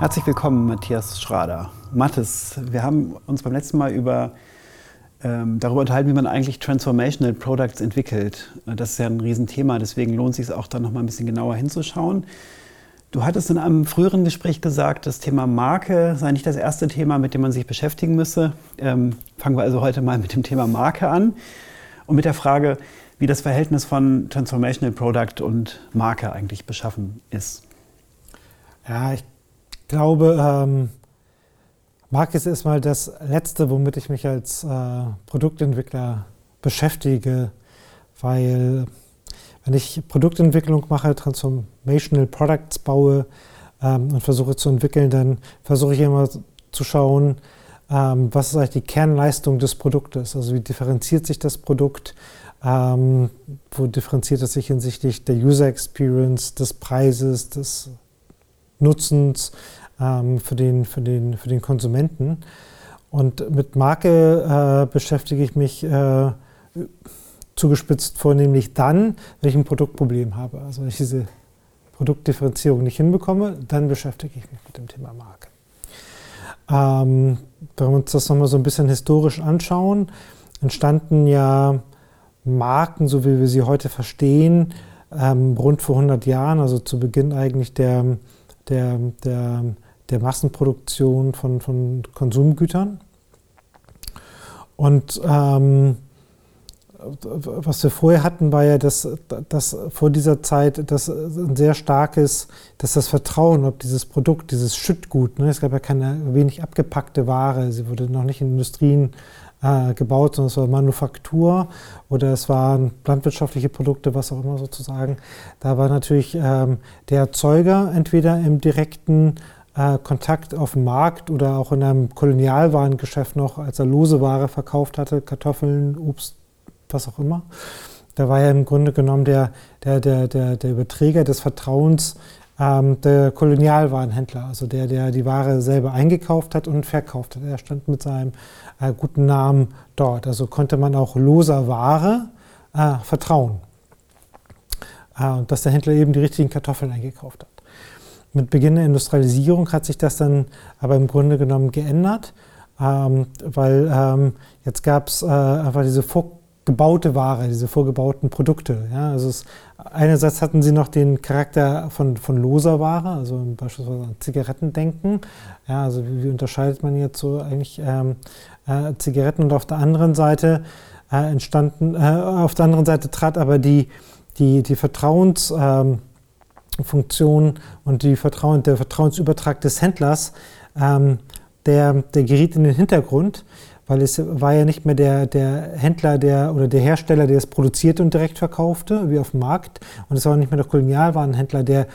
Herzlich willkommen, Matthias Schrader. Mathis, wir haben uns beim letzten Mal über, ähm, darüber unterhalten, wie man eigentlich Transformational Products entwickelt. Das ist ja ein Riesenthema, deswegen lohnt es sich auch da noch mal ein bisschen genauer hinzuschauen. Du hattest in einem früheren Gespräch gesagt, das Thema Marke sei nicht das erste Thema, mit dem man sich beschäftigen müsse. Ähm, fangen wir also heute mal mit dem Thema Marke an und mit der Frage, wie das Verhältnis von Transformational Product und Marke eigentlich beschaffen ist. Ja, ich glaube, ähm, Marke ist erstmal das Letzte, womit ich mich als äh, Produktentwickler beschäftige, weil wenn ich Produktentwicklung mache, Transformational Products baue ähm, und versuche zu entwickeln, dann versuche ich immer zu schauen, ähm, was ist eigentlich die Kernleistung des Produktes, also wie differenziert sich das Produkt, ähm, wo differenziert es sich hinsichtlich der User Experience, des Preises, des Nutzens ähm, für, den, für, den, für den Konsumenten. Und mit Marke äh, beschäftige ich mich äh, zugespitzt vornehmlich dann, wenn ich ein Produktproblem habe. Also wenn ich diese Produktdifferenzierung nicht hinbekomme, dann beschäftige ich mich mit dem Thema Marke. Ähm, wenn wir uns das nochmal so ein bisschen historisch anschauen, entstanden ja Marken, so wie wir sie heute verstehen, ähm, rund vor 100 Jahren, also zu Beginn eigentlich der, der, der, der Massenproduktion von, von Konsumgütern. Und ähm, was wir vorher hatten, war ja, dass, dass vor dieser Zeit das ein sehr starkes, dass das Vertrauen, ob dieses Produkt, dieses Schüttgut, ne, es gab ja keine wenig abgepackte Ware, sie wurde noch nicht in Industrien äh, gebaut, sondern es war Manufaktur oder es waren landwirtschaftliche Produkte, was auch immer sozusagen. Da war natürlich ähm, der Erzeuger entweder im direkten äh, Kontakt auf dem Markt oder auch in einem Kolonialwarengeschäft noch, als er lose Ware verkauft hatte, Kartoffeln, Obst, was auch immer. Da war ja im Grunde genommen der, der, der, der, der Überträger des Vertrauens ähm, der Kolonialwarenhändler, also der, der die Ware selber eingekauft hat und verkauft hat. Er stand mit seinem äh, guten Namen dort. Also konnte man auch loser Ware äh, vertrauen, äh, dass der Händler eben die richtigen Kartoffeln eingekauft hat. Mit Beginn der Industrialisierung hat sich das dann aber im Grunde genommen geändert, ähm, weil ähm, jetzt gab es äh, einfach diese vorgebaute Ware, diese vorgebauten Produkte. Ja? Also es, einerseits hatten sie noch den Charakter von, von loser Ware, also beispielsweise an Zigaretten denken. Ja, also wie, wie unterscheidet man jetzt so eigentlich ähm, äh, Zigaretten und auf der anderen Seite äh, entstanden, äh, auf der anderen Seite trat aber die, die, die Vertrauensfunktion ähm, und die Vertrauen, der Vertrauensübertrag des Händlers, ähm, der, der geriet in den Hintergrund, weil es war ja nicht mehr der, der Händler der, oder der Hersteller, der es produzierte und direkt verkaufte, wie auf dem Markt. Und es war nicht mehr der Kolonialwarenhändler, der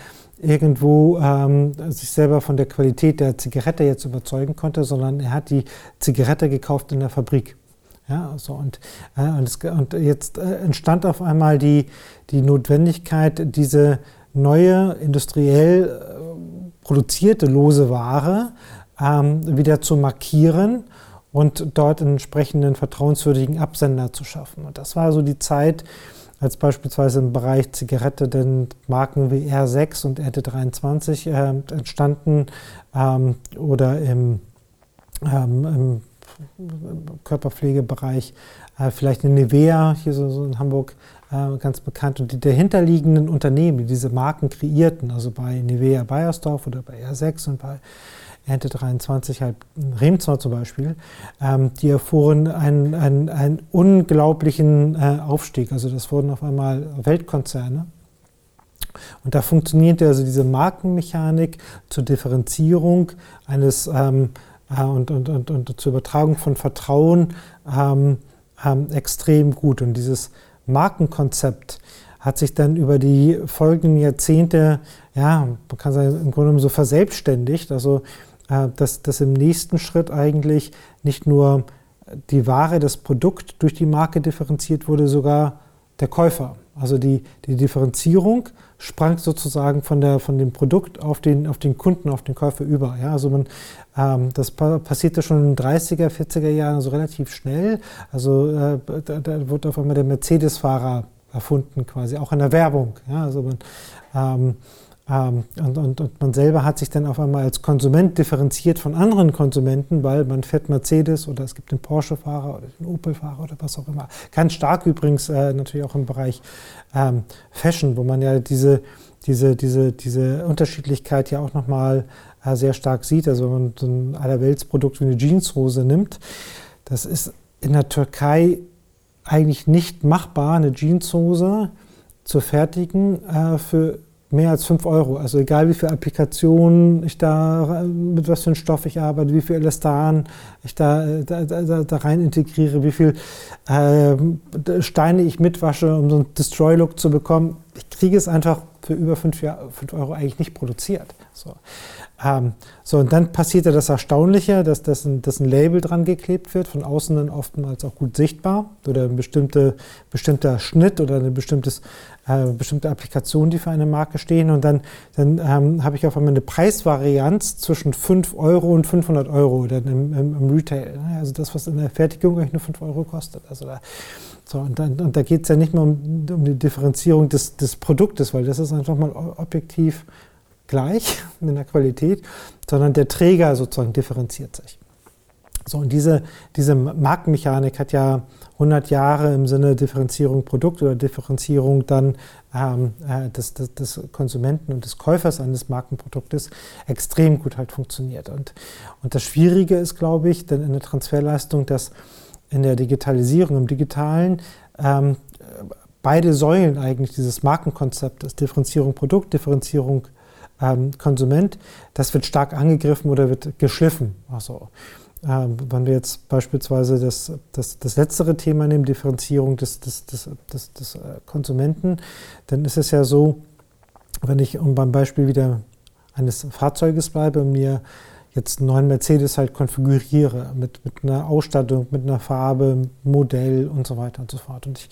irgendwo ähm, sich selber von der Qualität der Zigarette jetzt überzeugen konnte, sondern er hat die Zigarette gekauft in der Fabrik. Ja, so und, äh, und, es, und, jetzt äh, entstand auf einmal die, die Notwendigkeit, diese neue industriell äh, produzierte lose Ware ähm, wieder zu markieren und dort einen entsprechenden vertrauenswürdigen Absender zu schaffen. Und das war so die Zeit, als beispielsweise im Bereich Zigarette denn Marken wie R6 und RT23 äh, entstanden ähm, oder im, ähm, im Körperpflegebereich äh, vielleicht eine Nivea, hier so, so in Hamburg äh, ganz bekannt, und die dahinterliegenden Unternehmen, die diese Marken kreierten, also bei Nivea Bayersdorf oder bei R6 und bei Ernte 23 halt Remzor zum Beispiel, ähm, die erfuhren einen, einen, einen unglaublichen äh, Aufstieg. Also das wurden auf einmal Weltkonzerne. Und da funktionierte also diese Markenmechanik zur Differenzierung eines ähm, äh, und, und, und, und zur Übertragung von Vertrauen ähm, ähm extrem gut. Und dieses Markenkonzept hat sich dann über die folgenden Jahrzehnte, ja, man kann sagen, im Grunde genommen so verselbstständigt. Also dass, dass im nächsten Schritt eigentlich nicht nur die Ware, das Produkt durch die Marke differenziert wurde, sogar der Käufer. Also die, die Differenzierung sprang sozusagen von, der, von dem Produkt auf den, auf den Kunden, auf den Käufer über. Ja, also man, ähm, das passierte schon in den 30er, 40er Jahren so relativ schnell. Also äh, da, da wurde auf einmal der Mercedes-Fahrer erfunden, quasi auch in der Werbung. Ja, also man, Ähm, und, und, und, man selber hat sich dann auf einmal als Konsument differenziert von anderen Konsumenten, weil man fährt Mercedes oder es gibt den Porsche-Fahrer oder den Opel-Fahrer oder was auch immer. Ganz stark übrigens äh, natürlich auch im Bereich ähm, Fashion, wo man ja diese, diese, diese, diese Unterschiedlichkeit ja auch nochmal äh, sehr stark sieht. Also wenn man so ein Allerweltsprodukt wie eine Jeanshose nimmt, das ist in der Türkei eigentlich nicht machbar, eine Jeanshose zu fertigen äh, für mehr als 5 Euro. Also egal wie viele Applikationen ich da, mit was für einem Stoff ich arbeite, wie viel Elastan ich da, da, da, da rein integriere, wie viel äh, Steine ich mitwasche, um so einen Destroy-Look zu bekommen. Ich kriege es einfach für über 5 Euro eigentlich nicht produziert. So. Ähm, so, und dann passierte das Erstaunliche, dass, das ein, dass ein Label dran geklebt wird, von außen dann oftmals auch gut sichtbar oder ein bestimmte, bestimmter Schnitt oder eine bestimmtes, äh, bestimmte Applikation, die für eine Marke stehen. Und dann, dann ähm, habe ich auf einmal eine Preisvarianz zwischen 5 Euro und 500 Euro dann im, im, im Retail. Ne? Also das, was in der Fertigung eigentlich nur 5 Euro kostet. Also da, so, und, dann, und da geht es ja nicht mehr um, um die Differenzierung des, des Produktes, weil das ist einfach mal objektiv gleich in der Qualität, sondern der Träger sozusagen differenziert sich. So, und diese, diese Marktmechanik hat ja 100 Jahre im Sinne Differenzierung Produkt oder Differenzierung dann ähm, äh, des, des, des, Konsumenten und des Käufers eines Markenproduktes extrem gut halt funktioniert. Und, und das Schwierige ist, glaube ich, denn in der Transferleistung, dass in der Digitalisierung, im Digitalen, ähm, beide Säulen eigentlich dieses Markenkonzeptes, Differenzierung Produkt, Differenzierung ähm, Konsument, das wird stark angegriffen oder wird geschliffen. Also, ähm, wenn wir jetzt beispielsweise das, das, das letztere Thema nehmen, Differenzierung des, des, des, des, des äh, Konsumenten, dann ist es ja so, wenn ich, um beim Beispiel wieder eines Fahrzeuges bleibe, mir jetzt einen neuen Mercedes halt konfiguriere mit, mit einer Ausstattung, mit einer Farbe, Modell und so weiter und so fort. Und ich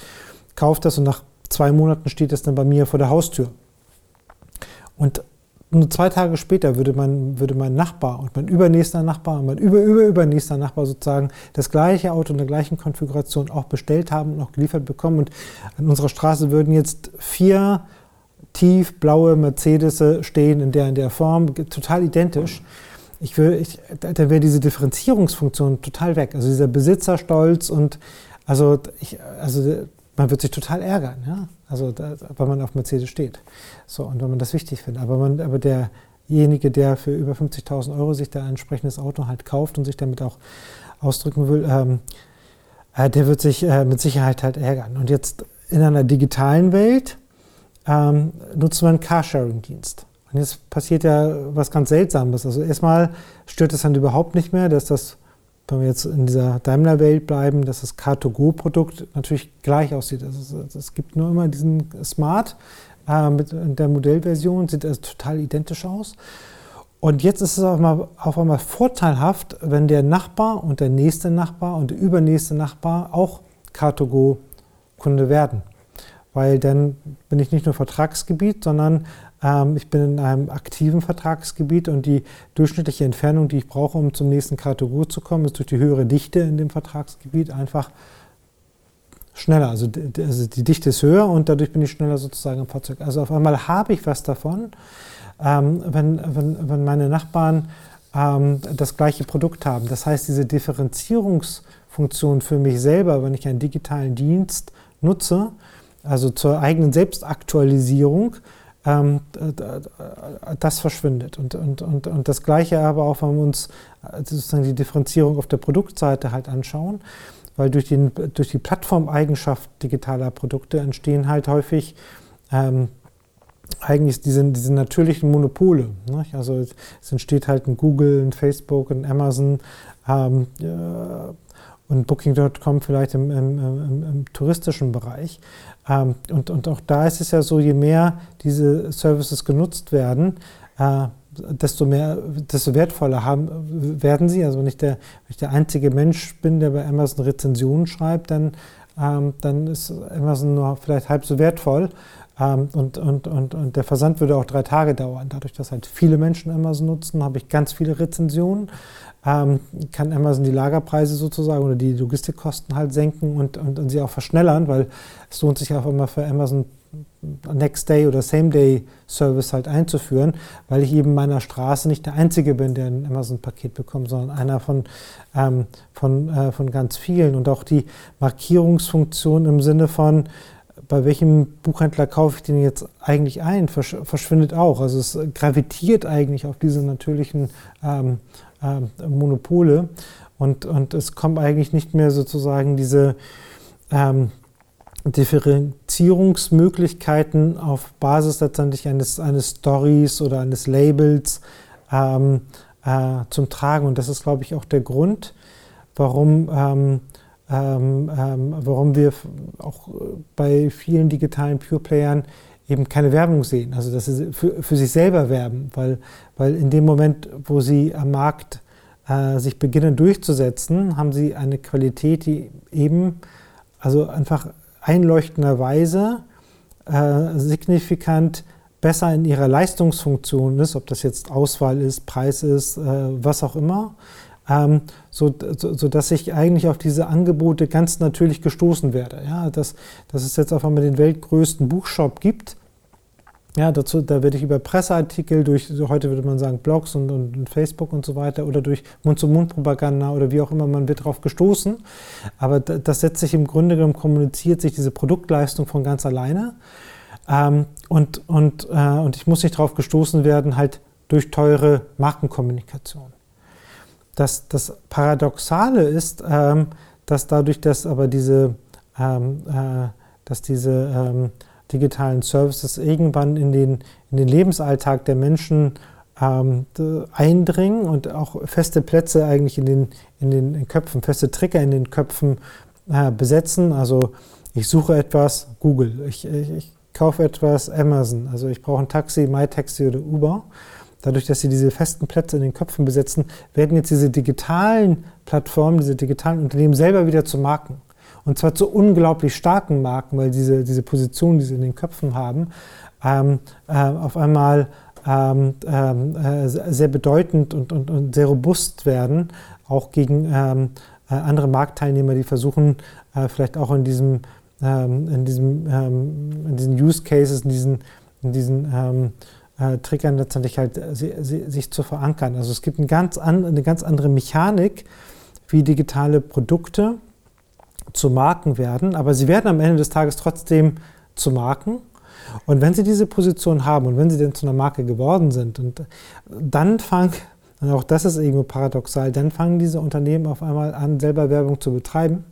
kaufe das und nach zwei Monaten steht das dann bei mir vor der Haustür. Und nur zwei Tage später würde mein, würde mein Nachbar und mein übernächster Nachbar und mein über, über, übernächster Nachbar sozusagen das gleiche Auto in der gleichen Konfiguration auch bestellt haben und auch geliefert bekommen. Und an unserer Straße würden jetzt vier tiefblaue Mercedes stehen in der, in der Form, total identisch. Ich will, ich, dann wäre diese Differenzierungsfunktion total weg. Also dieser Besitzerstolz und also, ich, also man wird sich total ärgern, ja? also da, weil man auf Mercedes steht. So, und wenn man das wichtig findet. Aber, man, aber derjenige, der für über 50.000 Euro sich da ein entsprechendes Auto halt kauft und sich damit auch ausdrücken will, ähm, äh, der wird sich äh, mit Sicherheit halt ärgern. Und jetzt in einer digitalen Welt ähm, nutzt man Carsharing-Dienst. Und jetzt passiert ja was ganz Seltsames. Also erstmal stört es dann überhaupt nicht mehr, dass das wenn wir jetzt in dieser Daimler-Welt bleiben, dass das Car2Go-Produkt natürlich gleich aussieht. Also es, gibt nur immer diesen Smart äh, mit der Modellversion, sieht also total identisch aus. Und jetzt ist es auf einmal, auf einmal vorteilhaft, wenn der Nachbar und der nächste Nachbar und der übernächste Nachbar auch Car2Go-Kunde werden. Weil dann bin ich nicht nur Vertragsgebiet, sondern ich bin in einem aktiven Vertragsgebiet und die durchschnittliche Entfernung, die ich brauche, um zum nächsten Kategorie zu kommen, ist durch die höhere Dichte in dem Vertragsgebiet einfach schneller. Also die, also die Dichte ist höher und dadurch bin ich schneller sozusagen im Fahrzeug. Also auf einmal habe ich was davon, ähm, wenn, wenn, wenn meine Nachbarn ähm, das gleiche Produkt haben. Das heißt, diese Differenzierungsfunktion für mich selber, wenn ich einen digitalen Dienst nutze, also zur eigenen Selbstaktualisierung, ähm, das verschwindet. Und, und, und, und das Gleiche aber auch, wenn wir uns äh, sozusagen die Differenzierung auf der Produktseite halt anschauen, weil durch, den, durch die Plattformeigenschaft digitaler Produkte entstehen halt häufig ähm, eigentlich diese, diese natürlichen Monopole. Nicht? Also es entsteht halt ein Google, ein Facebook, ein Amazon ähm, äh, und Booking.com vielleicht im, im, im, im touristischen Bereich. Ähm, und, und auch da ist es ja so, je mehr diese Services genutzt werden, äh, desto mehr, desto wertvoller haben, werden sie. Also wenn ich, der, wenn ich der einzige Mensch bin, der bei Amazon Rezensionen schreibt, dann, ähm, dann ist Amazon nur vielleicht halb so wertvoll. Ähm, und, und, und, und der Versand würde auch drei Tage dauern. Dadurch, dass halt viele Menschen Amazon nutzen, habe ich ganz viele Rezensionen ähm, kann Amazon die Lagerpreise sozusagen oder die Logistikkosten halt senken und, und, und sie auch verschnellern, weil es lohnt sich auch immer für Amazon Next Day oder Same Day Service halt einzuführen, weil ich eben meiner Straße nicht der Einzige bin, der ein Amazon-Paket bekommt, sondern einer von, ähm, von, äh, von ganz vielen. Und auch die Markierungsfunktion im Sinne von, bei welchem Buchhändler kaufe ich den jetzt eigentlich ein, versch verschwindet auch. Also es gravitiert eigentlich auf diese natürlichen ähm, äh, Monopole und, und es kommt eigentlich nicht mehr sozusagen diese ähm, Differenzierungsmöglichkeiten auf Basis letztendlich eines, eines Stories oder eines Labels ähm, äh, zum Tragen. Und das ist, glaube ich, auch der Grund, warum, ähm, ähm, ähm warum wir auch bei vielen digitalen Pure-Playern eben keine Werbung sehen, also dass sie für, für sich selber werben, weil, weil in dem Moment, wo sie am Markt äh, sich beginnen durchzusetzen, haben sie eine Qualität, die eben also einfach einleuchtenderweise äh, signifikant besser in ihrer Leistungsfunktion ist, ob das jetzt Auswahl ist, Preis ist, äh, was auch immer, ähm, so, so, so, dass ich eigentlich auf diese Angebote ganz natürlich gestoßen werde. Ja, dass, dass es jetzt auf einmal den weltgrößten Buchshop gibt, ja, dazu, da werde ich über Presseartikel, durch, heute würde man sagen Blogs und, und, und Facebook und so weiter oder durch Mund-zu-Mund-Propaganda oder wie auch immer, man wird darauf gestoßen. Aber das setzt sich im Grunde genommen, kommuniziert sich diese Produktleistung von ganz alleine. Ähm, und, und, äh, und ich muss nicht darauf gestoßen werden, halt durch teure Markenkommunikation. Das, das Paradoxale ist, ähm, dass dadurch, dass aber diese, ähm, äh, dass diese ähm, digitalen Services irgendwann in den, in den Lebensalltag der Menschen ähm, eindringen und auch feste Plätze eigentlich in den, in den Köpfen, feste Trigger in den Köpfen äh, besetzen. Also ich suche etwas, Google. Ich, ich, ich kaufe etwas, Amazon. Also ich brauche ein Taxi, MyTaxi oder Uber. Dadurch, dass sie diese festen Plätze in den Köpfen besetzen, werden jetzt diese digitalen Plattformen, diese digitalen Unternehmen selber wieder zu Marken. Und zwar zu unglaublich starken Marken, weil diese, diese Position, die sie in den Köpfen haben, ähm, äh, auf einmal ähm, ähm äh, sehr bedeutend und, und, und, sehr robust werden, auch gegen ähm, äh, andere Marktteilnehmer, die versuchen, äh, vielleicht auch in diesem, ähm, in, diesem ähm, in diesen Use Cases, in diesen, in diesen äh, Triggern letztendlich halt äh, sie, sie, sich zu verankern. Also es gibt ein ganz an, eine ganz andere Mechanik, wie digitale Produkte zu Marken werden, aber sie werden am Ende des Tages trotzdem zu Marken. Und wenn sie diese Position haben und wenn sie denn zu einer Marke geworden sind, und dann fangen, und auch das ist irgendwo paradoxal, dann fangen diese Unternehmen auf einmal an, selber Werbung zu betreiben,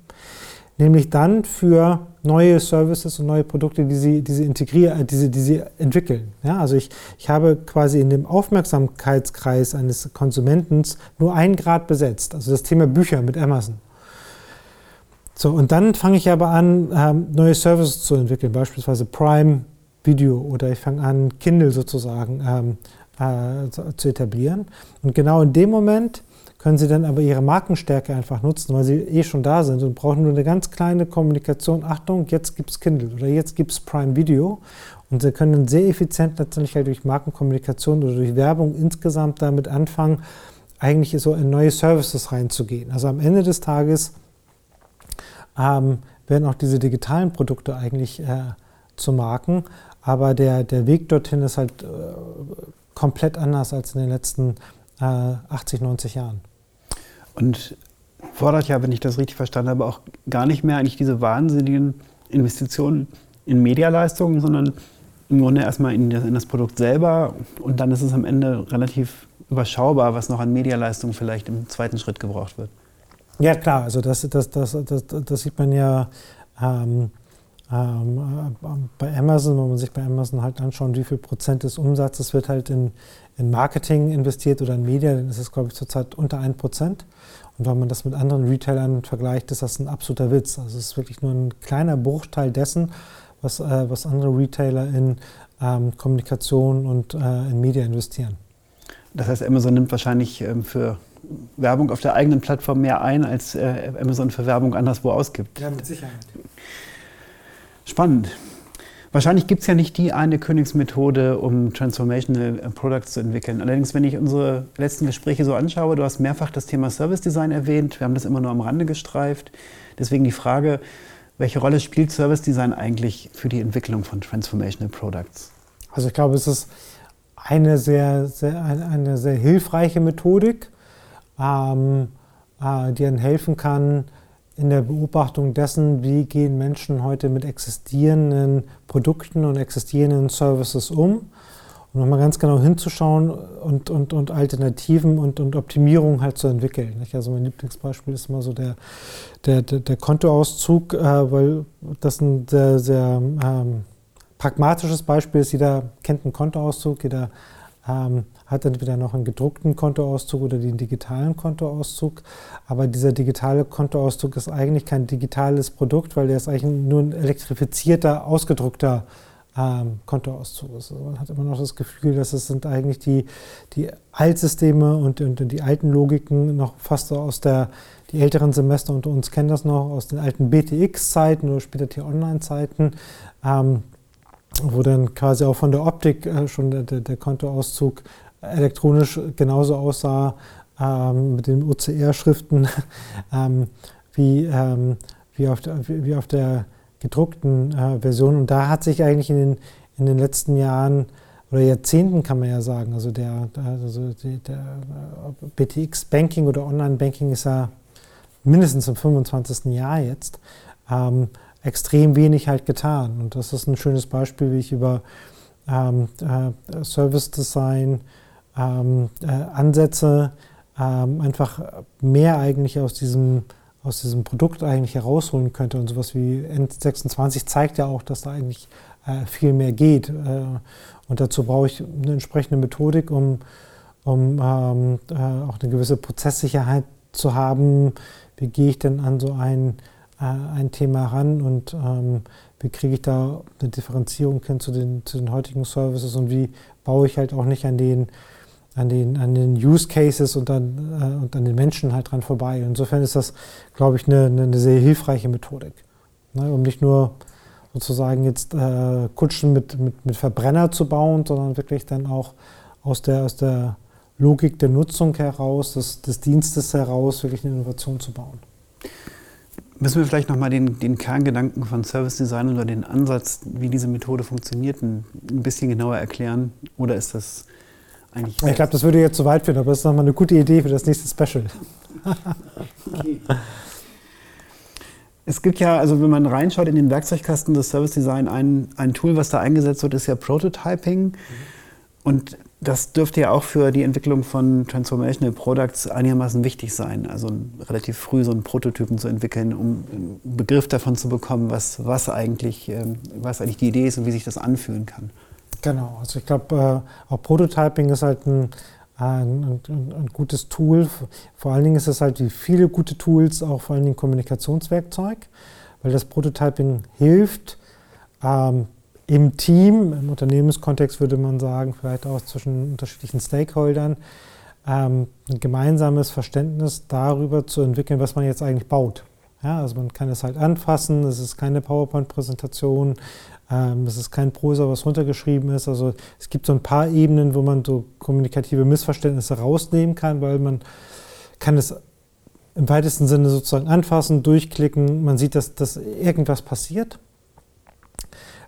nämlich dann für neue Services und neue Produkte, die sie, die sie integrieren, die sie, die sie entwickeln. Ja, also ich, ich habe quasi in dem Aufmerksamkeitskreis eines Konsumenten nur ein Grad besetzt, also das Thema Bücher mit Amazon. So, und dann fange ich aber an, ähm, neue Services zu entwickeln, beispielsweise Prime Video oder ich fange an, Kindle sozusagen ähm, äh, zu etablieren. Und genau in dem Moment können Sie dann aber Ihre Markenstärke einfach nutzen, weil Sie eh schon da sind und brauchen nur eine ganz kleine Kommunikation. Achtung, jetzt gibt es Kindle oder jetzt gibt es Prime Video. Und Sie können sehr effizient letztendlich halt durch Markenkommunikation oder durch Werbung insgesamt damit anfangen, eigentlich so in neue Services reinzugehen. Also am Ende des Tages ähm, werden auch diese digitalen Produkte eigentlich äh, zu Marken. Aber der, der Weg dorthin ist halt äh, komplett anders als in den letzten äh, 80, 90 Jahren. Und fordert ja, wenn ich das richtig verstanden habe, auch gar nicht mehr eigentlich diese wahnsinnigen Investitionen in Medialeistungen, sondern im Grunde erstmal in das, in das Produkt selber und dann ist es am Ende relativ überschaubar, was noch an Medialeistung vielleicht im zweiten Schritt gebraucht wird. Ja, klar, also das, das, das, das, das sieht man ja ähm, ähm, bei Amazon, wenn man sich bei Amazon halt anschaut, wie viel Prozent des Umsatzes wird halt in, in Marketing investiert oder in Medien, dann ist es, glaube ich, zurzeit unter 1 Prozent. Und wenn man das mit anderen Retailern vergleicht, ist das ein absoluter Witz. Also es ist wirklich nur ein kleiner Bruchteil dessen, was, äh, was andere Retailer in ähm, Kommunikation und äh, in Medien investieren. Das heißt, Amazon nimmt wahrscheinlich ähm, für Werbung auf der eigenen Plattform mehr ein, als äh, Amazon für Werbung anderswo ausgibt. Ja, mit Sicherheit. Spannend. Wahrscheinlich gibt es ja nicht die eine Königsmethode, um Transformational äh, Products zu entwickeln. Allerdings, wenn ich unsere letzten Gespräche so anschaue, du hast mehrfach das Thema Service Design erwähnt, wir haben das immer nur am Rande gestreift. Deswegen die Frage, Welche Rolle spielt Service Design eigentlich für die Entwicklung von Transformational Products? Also ich glaube, es ist eine sehr, sehr, eine sehr hilfreiche Methodik, ähm, äh, die ihnen helfen kann in der Beobachtung dessen, wie gehen Menschen heute mit existierenden Produkten und existierenden Services um und nochmal ganz genau hinzuschauen und, und, und Alternativen und, und Optimierungen halt zu entwickeln. Nicht? Also mein Lieblingsbeispiel ist immer so der, der, der, der Kontoauszug, äh, weil das ein sehr, sehr ähm, pragmatisches Beispiel ist. Jeder kennt einen Kontoauszug, jeder ähm, hat entweder noch einen gedruckten Kontoauszug oder den digitalen Kontoauszug. Aber dieser digitale Kontoauszug ist eigentlich kein digitales Produkt, weil der ist eigentlich nur ein elektrifizierter, ausgedruckter ähm, Kontoauszug. Also man hat immer noch das Gefühl, dass es sind eigentlich die, die Altsysteme und, und, und die alten Logiken noch fast so aus der, die älteren Semester unter uns kennen das noch aus den alten BTX-Zeiten oder später T-Online-Zeiten. Ähm, wo dann quasi auch von der Optik äh, schon der, der, Kontoauszug elektronisch genauso aussah ähm, mit den OCR-Schriften ähm, wie, ähm, wie, auf der, wie, auf der gedruckten äh, Version. Und da hat sich eigentlich in den, in den letzten Jahren oder Jahrzehnten kann man ja sagen, also der, also der, äh, BTX Banking oder Online Banking ist ja mindestens im 25. Jahr jetzt, ähm, extrem wenig halt getan. Und das ist ein schönes Beispiel, wie ich über ähm, äh, Service Design, ähm, äh, Ansätze, ähm, einfach mehr eigentlich aus diesem, aus diesem Produkt eigentlich herausholen könnte. Und sowas wie N26 zeigt ja auch, dass da eigentlich äh, viel mehr geht. Äh, und dazu brauche ich eine entsprechende Methodik, um, um ähm, äh, auch eine gewisse Prozesssicherheit zu haben. Wie gehe ich denn an so ein, äh, ein Thema ran und ähm, wie kriege ich da eine Differenzierung hin zu den, zu den heutigen Services und wie baue ich halt auch nicht an den an den, an den Use Cases und an, äh, und an den Menschen halt dran vorbei. Insofern ist das, glaube ich, eine, eine sehr hilfreiche Methodik. Ne, um nicht nur sozusagen jetzt äh, Kutschen mit, mit, mit Verbrenner zu bauen, sondern wirklich dann auch aus der, aus der Logik der Nutzung heraus, des, des Dienstes heraus, wirklich eine Innovation zu bauen. Müssen wir vielleicht nochmal den, den Kerngedanken von Service Design oder den Ansatz, wie diese Methode funktioniert, ein, ein bisschen genauer erklären? Oder ist das eigentlich. Ich glaube, das würde jetzt zu weit führen, aber das ist nochmal eine gute Idee für das nächste Special. okay. Es gibt ja, also wenn man reinschaut in den Werkzeugkasten des Service Design, ein, ein Tool, was da eingesetzt wird, ist ja Prototyping. Mhm. Und das dürfte ja auch für die Entwicklung von Transformational Products einigermaßen wichtig sein. Also relativ früh so einen Prototypen zu entwickeln, um einen Begriff davon zu bekommen, was, was, eigentlich, ähm, was eigentlich die Idee ist und wie sich das anfühlen kann. Genau, also ich glaube, äh, auch Prototyping ist halt ein, ein, ein, ein, gutes Tool. Vor allen Dingen ist es halt wie viele gute Tools auch vor allen Dingen Kommunikationswerkzeug, weil das Prototyping hilft, ähm, im Team, im Unternehmenskontext würde man sagen, vielleicht auch zwischen unterschiedlichen Stakeholdern, ähm, ein gemeinsames Verständnis darüber zu entwickeln, was man jetzt eigentlich baut. Ja, also man kann es halt anfassen, es ist keine PowerPoint-Präsentation, ähm, es ist kein Prosa, was runtergeschrieben ist. Also es gibt so ein paar Ebenen, wo man so kommunikative Missverständnisse rausnehmen kann, weil man kann es im weitesten Sinne sozusagen anfassen, durchklicken, man sieht, dass, dass irgendwas passiert.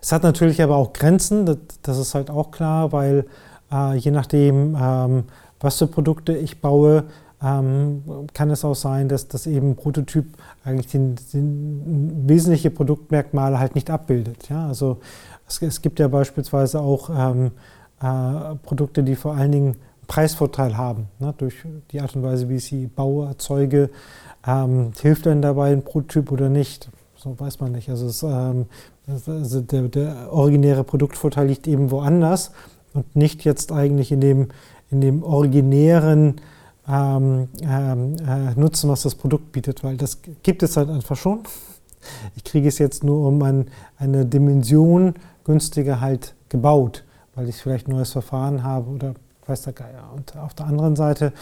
Es hat natürlich aber auch Grenzen, das, ist halt auch klar, weil äh, je nachdem, ähm, was für Produkte ich baue, ähm, kann es auch sein, dass das eben Prototyp eigentlich den, den wesentliche Produktmerkmale halt nicht abbildet. Ja? Also es, es gibt ja beispielsweise auch ähm, äh, Produkte, die vor allen Dingen Preisvorteil haben, ne? durch die Art und Weise, wie ich sie baue, erzeuge. Ähm, hilft denn dabei ein Prototyp oder nicht? So weiß man nicht. Also, es, ähm, also der, der originäre Produktvorteil liegt eben woanders und nicht jetzt eigentlich in dem, in dem originären ähm, ähm, äh, nutzen, was das Produkt bietet, weil das gibt es halt einfach schon. Ich kriege es jetzt nur um ein, eine Dimension günstiger halt gebaut, weil ich vielleicht ein neues Verfahren habe oder weiß der Geier. Und auf der anderen Seite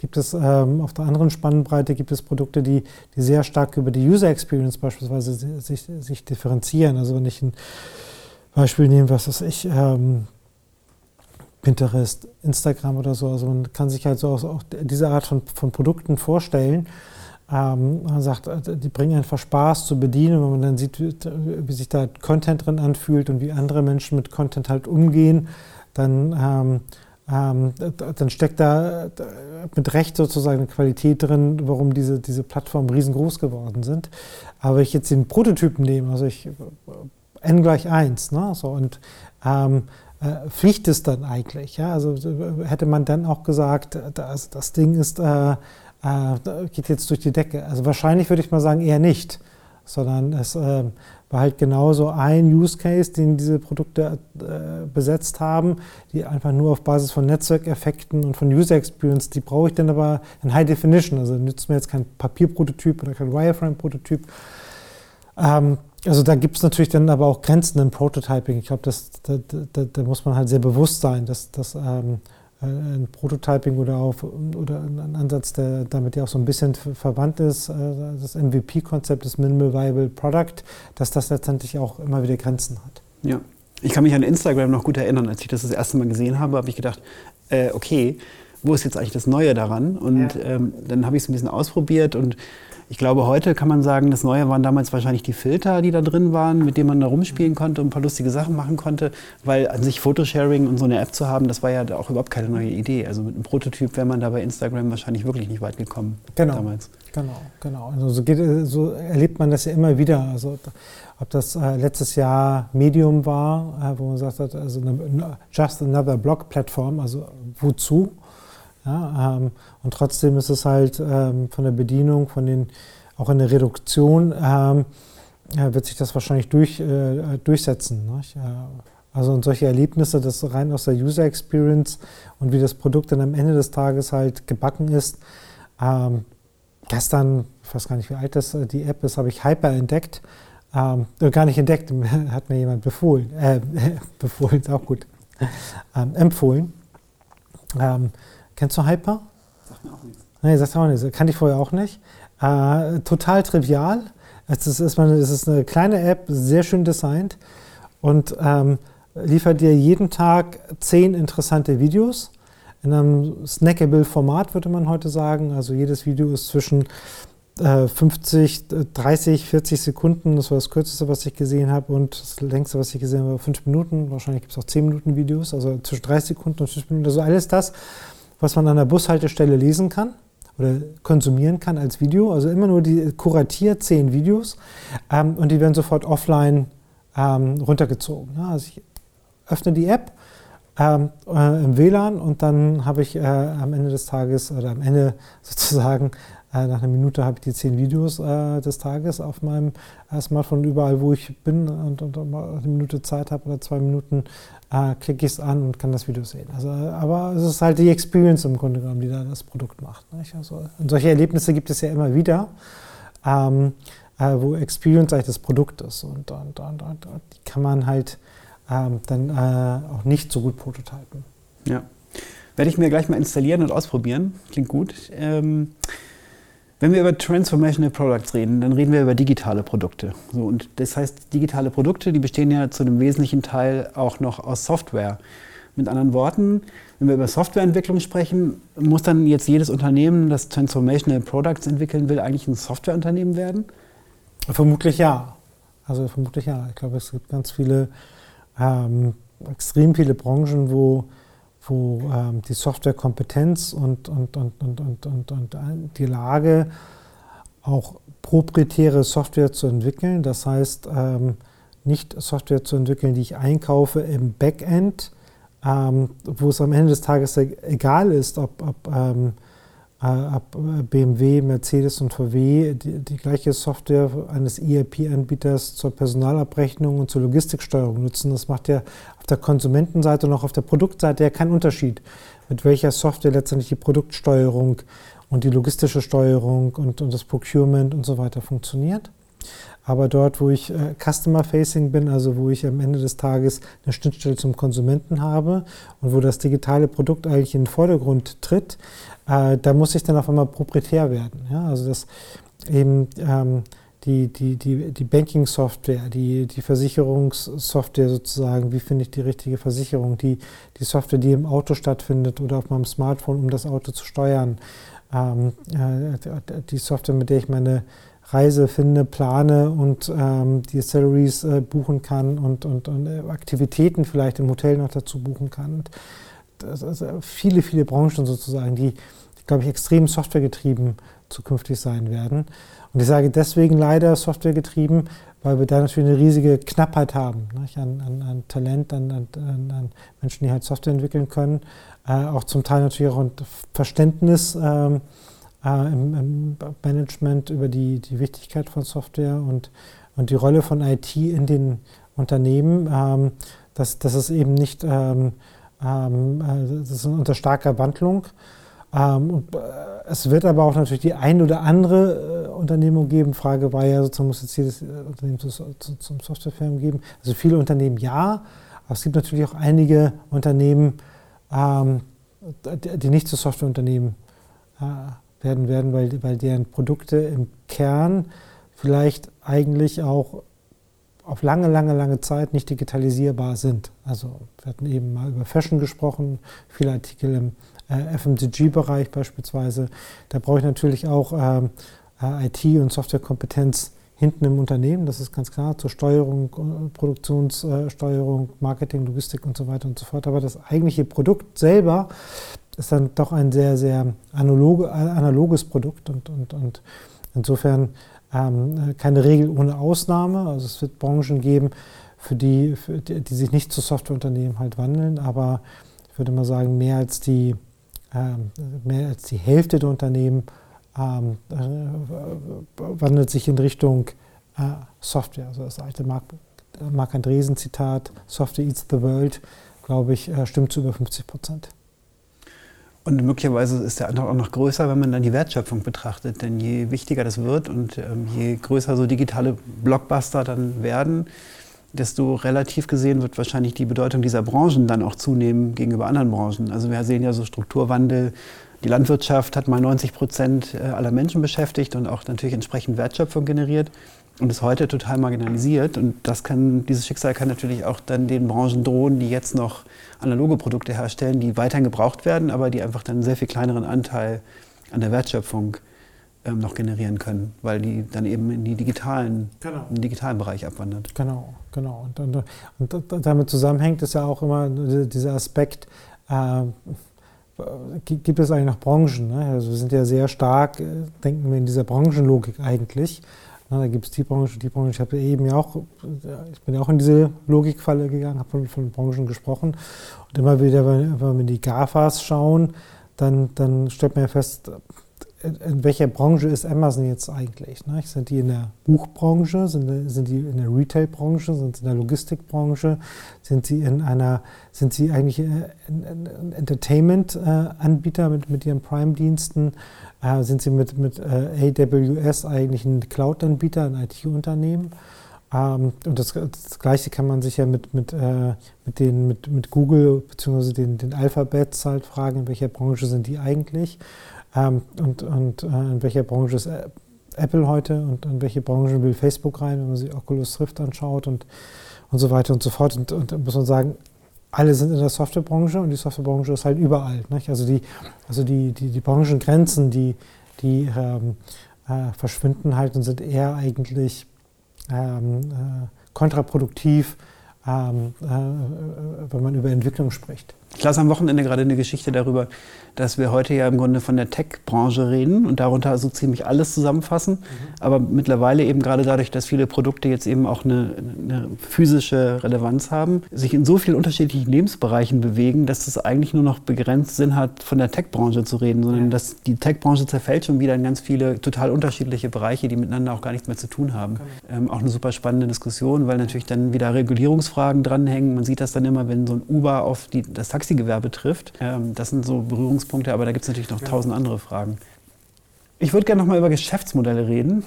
gibt es, ähm, auf der anderen Spannbreite gibt es Produkte, die, die sehr stark über die User Experience beispielsweise sich, sich differenzieren. Also wenn ich ein Beispiel nehme, was weiß ich, ähm, Pinterest, Instagram oder so. Also man kann sich halt so auch diese Art von, von Produkten vorstellen, Ähm, man sagt, äh, die bringen einfach Spaß zu bedienen, wenn man dann sieht, wie, sich da Content drin anfühlt und wie andere Menschen mit Content halt umgehen, dann, ähm, ähm, dann steckt da mit Recht sozusagen eine Qualität drin, warum diese, diese Plattformen riesengroß geworden sind. Aber wenn ich jetzt den Prototypen nehme, also ich n gleich 1, ne, so, und ähm, äh, Pflicht ist dann eigentlich. Ja? Also hätte man dann auch gesagt, das, das Ding ist, äh, äh, geht jetzt durch die Decke. Also wahrscheinlich würde ich mal sagen, eher nicht, sondern es äh, war halt genauso ein Use Case, den diese Produkte äh, besetzt haben, die einfach nur auf Basis von Netzwerkeffekten und von User Experience, die brauche ich dann aber in High Definition. Also nützt mir jetzt kein Papierprototyp oder kein Wireframe-Prototyp. Ähm, also da gibt es natürlich dann aber auch Grenzen im Prototyping. Ich glaube, da, da, da, muss man halt sehr bewusst sein, dass, dass ähm, äh, ein Prototyping oder, auf, oder ein Ansatz, der damit ja auch so ein bisschen verwandt ist, äh, das MVP-Konzept, das Minimal Viable Product, dass das letztendlich auch immer wieder Grenzen hat. Ja, ich kann mich an Instagram noch gut erinnern, als ich das das erste Mal gesehen habe, habe ich gedacht, äh, okay, wo ist jetzt eigentlich das Neue daran? Und ja. ähm, dann habe ich es ein bisschen ausprobiert und ich glaube, heute kann man sagen, das Neue waren damals wahrscheinlich die Filter, die da drin waren, mit denen man da rumspielen konnte und ein paar lustige Sachen machen konnte. Weil an sich Photosharing und so eine App zu haben, das war ja auch überhaupt keine neue Idee. Also mit einem Prototyp wäre man da bei Instagram wahrscheinlich wirklich nicht weit gekommen genau. damals. Genau, genau. Also so, geht, so, erlebt man das ja immer wieder. Also ob das äh, letztes Jahr Medium war, äh, wo man sagt, also eine, just another Blog-Plattform, also wozu? Ja, ähm, und trotzdem ist es halt ähm, von der Bedienung, von den, auch in der Reduktion, ähm, ja, wird sich das wahrscheinlich durch, äh, durchsetzen. Nicht? Also und solche Erlebnisse, das rein aus der User Experience und wie das Produkt dann am Ende des Tages halt gebacken ist. Ähm, gestern, ich weiß gar nicht, wie alt das äh, die App ist, habe ich Hyper entdeckt. Ähm, äh, gar nicht entdeckt, hat mir jemand befohlen. Äh, befohlen ist auch gut. Ähm, empfohlen. Ähm, Kennst du Hyper? Sagt mir auch nichts. Nee, sagt auch nichts. Kannte ich vorher auch nicht. Äh, total trivial. Es ist, ist, man, es ist eine kleine App, sehr schön designt und ähm, liefert dir jeden Tag zehn interessante Videos in einem snackable Format, würde man heute sagen. Also jedes Video ist zwischen äh, 50, 30, 40 Sekunden. Das war das kürzeste, was ich gesehen habe. Und das längste, was ich gesehen habe, war fünf Minuten. Wahrscheinlich gibt es auch zehn Minuten Videos. Also zwischen 30 Sekunden und fünf Minuten. Also alles das, was man an der Bushaltestelle lesen kann oder konsumieren kann als Video. Also immer nur die kuratiert zehn Videos ähm, und die werden sofort offline ähm, runtergezogen. Ja, also ich öffne die App ähm, äh, im WLAN und dann habe ich äh, am Ende des Tages oder am Ende sozusagen äh, nach einer Minute habe ich die zehn Videos äh, des Tages auf meinem äh, Smartphone überall, wo ich bin und, und, und eine Minute Zeit habe oder zwei Minuten, äh, klicke ich es an und kann das Video sehen. Also, aber es ist halt die Experience im Grunde genommen, die da das Produkt macht. Nicht? Also, und solche Erlebnisse gibt es ja immer wieder, ähm, äh, wo Experience eigentlich das Produkt ist. Und, und, und, und die kann man halt ähm, dann äh, auch nicht so gut prototypen. Ja. Werde ich mir gleich mal installieren und ausprobieren. Klingt gut. Ähm wenn wir über Transformational Products reden, dann reden wir über digitale Produkte. So, und das heißt, digitale Produkte, die bestehen ja zu einem wesentlichen Teil auch noch aus Software. Mit anderen Worten, wenn wir über Softwareentwicklung sprechen, muss dann jetzt jedes Unternehmen, das Transformational Products entwickeln will, eigentlich ein Softwareunternehmen werden? Vermutlich ja. Also vermutlich ja. Ich glaube, es gibt ganz viele, ähm, extrem viele Branchen, wo wo ähm, die Softwarekompetenz und, und, und, und, und, und, und die Lage, auch proprietäre Software zu entwickeln, das heißt ähm, nicht Software zu entwickeln, die ich einkaufe im Backend, ähm, wo es am Ende des Tages egal ist, ob, ob ähm, äh, ab BMW, Mercedes und VW die, die gleiche Software eines ERP-Anbieters zur Personalabrechnung und zur Logistiksteuerung nutzen. Das macht ja der Konsumentenseite auch auf der Produktseite ja keinen Unterschied, mit welcher Software letztendlich die Produktsteuerung und die logistische Steuerung und, und das Procurement und so weiter funktioniert. Aber dort, wo ich äh, Customer-Facing bin, also wo ich am Ende des Tages eine Schnittstelle zum Konsumenten habe und wo das digitale Produkt eigentlich in den Vordergrund tritt, äh, da muss ich dann auf einmal proprietär werden. Ja? Also dass eben ähm, die, die, die, die Banking-Software, die, die Versicherungssoftware sozusagen, wie finde ich die richtige Versicherung, die, die Software, die im Auto stattfindet oder auf meinem Smartphone, um das Auto zu steuern, ähm, äh, die Software, mit der ich meine Reise finde, plane und ähm, die Salaries äh, buchen kann und, und, und äh, Aktivitäten vielleicht im Hotel noch dazu buchen kann. Das, also viele, viele Branchen sozusagen, die glaube ich, extrem softwaregetrieben zukünftig sein werden. Und ich sage deswegen leider softwaregetrieben, weil wir da natürlich eine riesige Knappheit haben an, an, an, Talent, an, an, Menschen, die halt Software entwickeln können. Äh, auch zum Teil natürlich auch ein Verständnis ähm, äh, im, im, Management über die, die Wichtigkeit von Software und, und die Rolle von IT in den Unternehmen. Ähm, dass, dass es eben nicht, ähm, ähm äh, das ist unter starker Wandlung. Ähm, äh, es wird aber auch natürlich die ein oder andere äh, Unternehmung geben. Frage war ja sozusagen, muss jetzt jedes Unternehmen zu, zu, zum Softwarefirmen geben? Also viele Unternehmen ja, aber es gibt natürlich auch einige Unternehmen, ähm, die nicht zu Softwareunternehmen äh, werden werden, weil, weil deren Produkte im Kern vielleicht eigentlich auch auf lange, lange, lange Zeit nicht digitalisierbar sind. Also wir hatten eben mal über Fashion gesprochen, viele Artikel im äh, FMCG-Bereich beispielsweise. Da brauche ich natürlich auch ähm, äh, IT- und Softwarekompetenz hinten im Unternehmen, das ist ganz klar, zur Steuerung, äh, Produktionssteuerung, Marketing, Logistik und so weiter und so fort. Aber das eigentliche Produkt selber ist dann doch ein sehr, sehr analoge, analoges Produkt und, und, und insofern ähm, keine Regel ohne Ausnahme. Also es wird Branchen geben, für die, für die, die sich nicht zu Softwareunternehmen halt wandeln, aber ich würde mal sagen, mehr als die mehr als die Hälfte der Unternehmen ähm, äh, wandelt sich in Richtung äh, Software. Also das alte Mark, Mark Andresen-Zitat, Software eats the world, glaube ich, äh, stimmt zu über 50 Prozent. Und möglicherweise ist der Anteil auch noch größer, wenn man dann die Wertschöpfung betrachtet. Denn je wichtiger das wird und ähm, je größer so digitale Blockbuster dann werden, desto relativ gesehen wird wahrscheinlich die Bedeutung dieser Branchen dann auch zunehmen gegenüber anderen Branchen. Also wir sehen ja so Strukturwandel. Die Landwirtschaft hat mal 90 Prozent äh, aller Menschen beschäftigt und auch natürlich entsprechend Wertschöpfung generiert und ist heute total marginalisiert. Und das kann, dieses Schicksal kann natürlich auch dann den Branchen drohen, die jetzt noch analoge Produkte herstellen, die weiterhin gebraucht werden, aber die einfach dann einen sehr viel kleineren Anteil an der Wertschöpfung ähm, noch generieren können, weil die dann eben in, die digitalen, genau. in den digitalen Bereich abwandert. Genau, genau. Und, und, und damit zusammenhängt es ja auch immer dieser Aspekt, äh, gibt es eigentlich noch Branchen? Ne? Also wir sind ja sehr stark, äh, denken wir in dieser Branchenlogik eigentlich. Na, da gibt es die Branche, die Branche. Ich habe eben ja auch, ich bin ja auch in diese Logikfalle gegangen, habe von, von Branchen gesprochen. Und immer wieder, wenn, wenn wir in die GAFAs schauen, dann, dann stellt man ja fest, in welcher Branche ist Amazon jetzt eigentlich? Ne? Sind die in der Buchbranche? Sind, sind die in der Retailbranche? Sind sie in der Logistikbranche? Sind sie in einer, sind sie eigentlich ein Entertainment-Anbieter mit, mit ihren Prime-Diensten? Äh, sind sie mit, mit äh, AWS eigentlich ein Cloud-Anbieter, ein IT-Unternehmen? Ähm, und das, das, Gleiche kann man sich ja mit, mit, äh, mit, den, mit, mit Google bzw. den, den Alphabets halt fragen, in welcher Branche sind die eigentlich? Ähm, und und äh, in welcher Branche ist Apple heute und in welche Branche will Facebook rein, wenn man sich Oculus Rift anschaut und, und so weiter und so fort. Und, und muss man sagen, alle sind in der Softwarebranche und die Softwarebranche ist halt überall. Nicht? Also, die, also die, die, die Branchengrenzen, die, die ähm, äh, verschwinden halt und sind eher eigentlich ähm, äh, kontraproduktiv, ähm, äh, äh wenn man über Entwicklung spricht. Ich las am Wochenende gerade eine Geschichte darüber, dass wir heute ja im Grunde von der Tech-Branche reden und darunter so ziemlich alles zusammenfassen. Mhm. Aber mittlerweile eben gerade dadurch, dass viele Produkte jetzt eben auch eine, eine, physische Relevanz haben, sich in so vielen unterschiedlichen Lebensbereichen bewegen, dass es eigentlich nur noch begrenzt Sinn hat, von der Tech-Branche zu reden, sondern ja. dass die Tech-Branche zerfällt schon wieder in ganz viele total unterschiedliche Bereiche, die miteinander auch gar nichts mehr zu tun haben. Ähm, auch eine super spannende Diskussion, weil natürlich dann wieder Regulierungsfragen dranhängen. Man sieht das dann immer, wenn so ein Uber auf die, das Taxigewerbe trifft. Ähm, das sind so Berührungspunkte aber da gibt es natürlich noch tausend andere Fragen. Ich würde gerne noch mal über Geschäftsmodelle reden.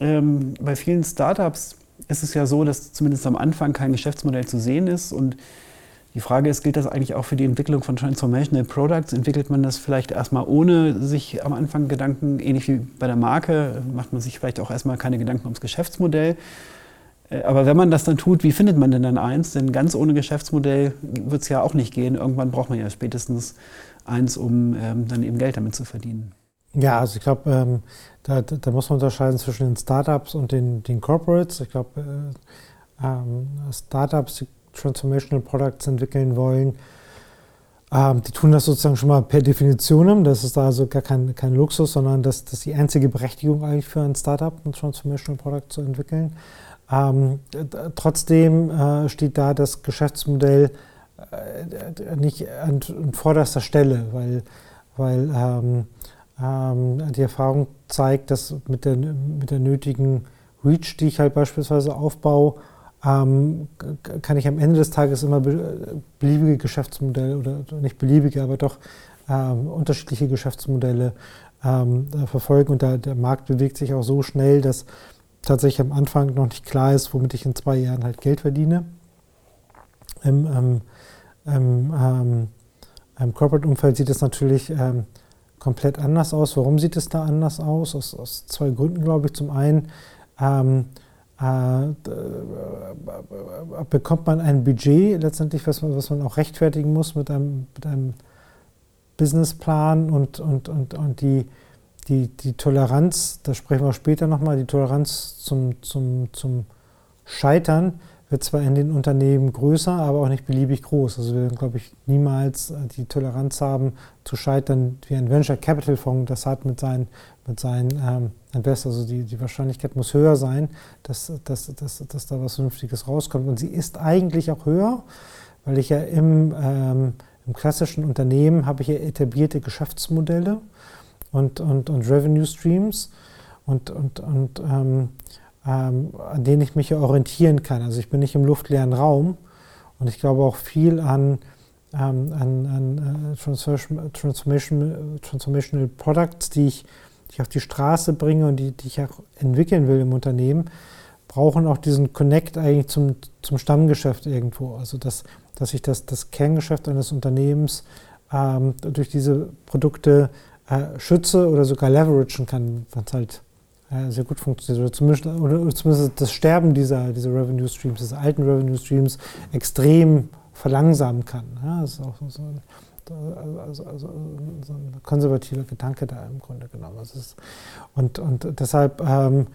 Ähm, bei vielen Startups ist es ja so, dass zumindest am Anfang kein Geschäftsmodell zu sehen ist. Und die Frage ist, gilt das eigentlich auch für die Entwicklung von Transformational Products? Entwickelt man das vielleicht erstmal ohne sich am Anfang Gedanken, ähnlich wie bei der Marke, macht man sich vielleicht auch erstmal keine Gedanken ums Geschäftsmodell? Äh, aber wenn man das dann tut, wie findet man denn dann eins? Denn ganz ohne Geschäftsmodell wird es ja auch nicht gehen. Irgendwann braucht man ja spätestens eins, um ähm, dann eben Geld damit zu verdienen. Ja, also ich glaube, ähm, da, da, muss man unterscheiden zwischen den Startups und den, den Corporates. Ich glaube, äh, ähm, Startups, die Transformational Products entwickeln wollen, ähm, die tun das sozusagen schon mal per Definition. Das ist also gar kein, kein Luxus, sondern das, das ist die einzige Berechtigung eigentlich für ein Startup, ein Transformational Product zu entwickeln. Ähm, trotzdem äh, steht da das Geschäftsmodell äh, nicht an, an, vorderster Stelle, weil, weil ähm, ähm, die Erfahrung zeigt, dass mit der, mit der nötigen Reach, die ich halt beispielsweise aufbaue, ähm, kann ich am Ende des Tages immer beliebige Geschäftsmodelle oder nicht beliebige, aber doch ähm, unterschiedliche Geschäftsmodelle ähm, verfolgen. Und da, der Markt bewegt sich auch so schnell, dass tatsächlich am Anfang noch nicht klar ist, womit ich in zwei Jahren halt Geld verdiene. Im, ähm, im, im Corporate-Umfeld sieht es natürlich ähm, komplett anders aus. Warum sieht es da anders aus? Aus, aus zwei Gründen, glaube ich. Zum einen ähm, äh, bekommt man ein Budget letztendlich, was man, was man auch rechtfertigen muss mit einem, mit einem Businessplan und, und, und, und die, die, die Toleranz, da sprechen wir später nochmal, die Toleranz zum, zum, zum Scheitern wird zwar in den Unternehmen größer, aber auch nicht beliebig groß. Also wir werden, glaube ich, niemals äh, die Toleranz haben, zu scheitern, wie ein Venture Capital Fonds das hat mit seinen, mit seinen ähm, Investors. Also die, die Wahrscheinlichkeit muss höher sein, dass, dass, dass, dass da was Vernünftiges rauskommt. Und sie ist eigentlich auch höher, weil ich ja im, ähm, im klassischen Unternehmen habe ich ja etablierte Geschäftsmodelle und, und, und Revenue Streams. Und, und, und ähm, ähm, an denen ich mich orientieren kann. Also ich bin nicht im luftleeren Raum und ich glaube auch viel an, ähm, an, an Transformation, Transformation, Transformational Products, die ich, die ich auf die Straße bringe und die, die ich auch entwickeln will im Unternehmen, brauchen auch diesen Connect eigentlich zum, zum Stammgeschäft irgendwo. Also dass, dass ich das, das Kerngeschäft eines Unternehmens ähm, durch diese Produkte äh, schütze oder sogar leveragen kann, es halt sehr gut funktioniert. Oder zumindest, oder zumindest das Sterben dieser, dieser Revenue Streams, des alten Revenue Streams, extrem verlangsamen kann. Ja, das ist auch so ein, also, also, so ein konservativer Gedanke da im Grunde genommen. Ist, und, und deshalb ähm,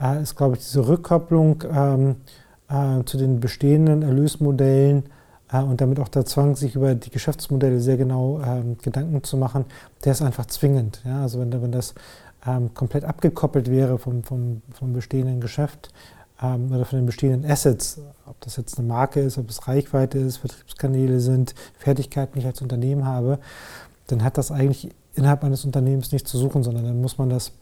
äh, ist, glaube ich, diese Rückkopplung ähm, äh, zu den bestehenden Erlösmodellen äh, und damit auch der Zwang, sich über die Geschäftsmodelle sehr genau ähm, Gedanken zu machen, der ist einfach zwingend. Ja? Also wenn, wenn das ähm, komplett abgekoppelt wäre vom, vom, vom bestehenden Geschäft ähm, oder von den bestehenden Assets, ob das jetzt eine Marke ist, ob es Reichweite ist, Vertriebskanäle sind, Fertigkeiten, die ich als Unternehmen habe, dann hat das eigentlich innerhalb eines Unternehmens nichts zu suchen, sondern dann muss man das,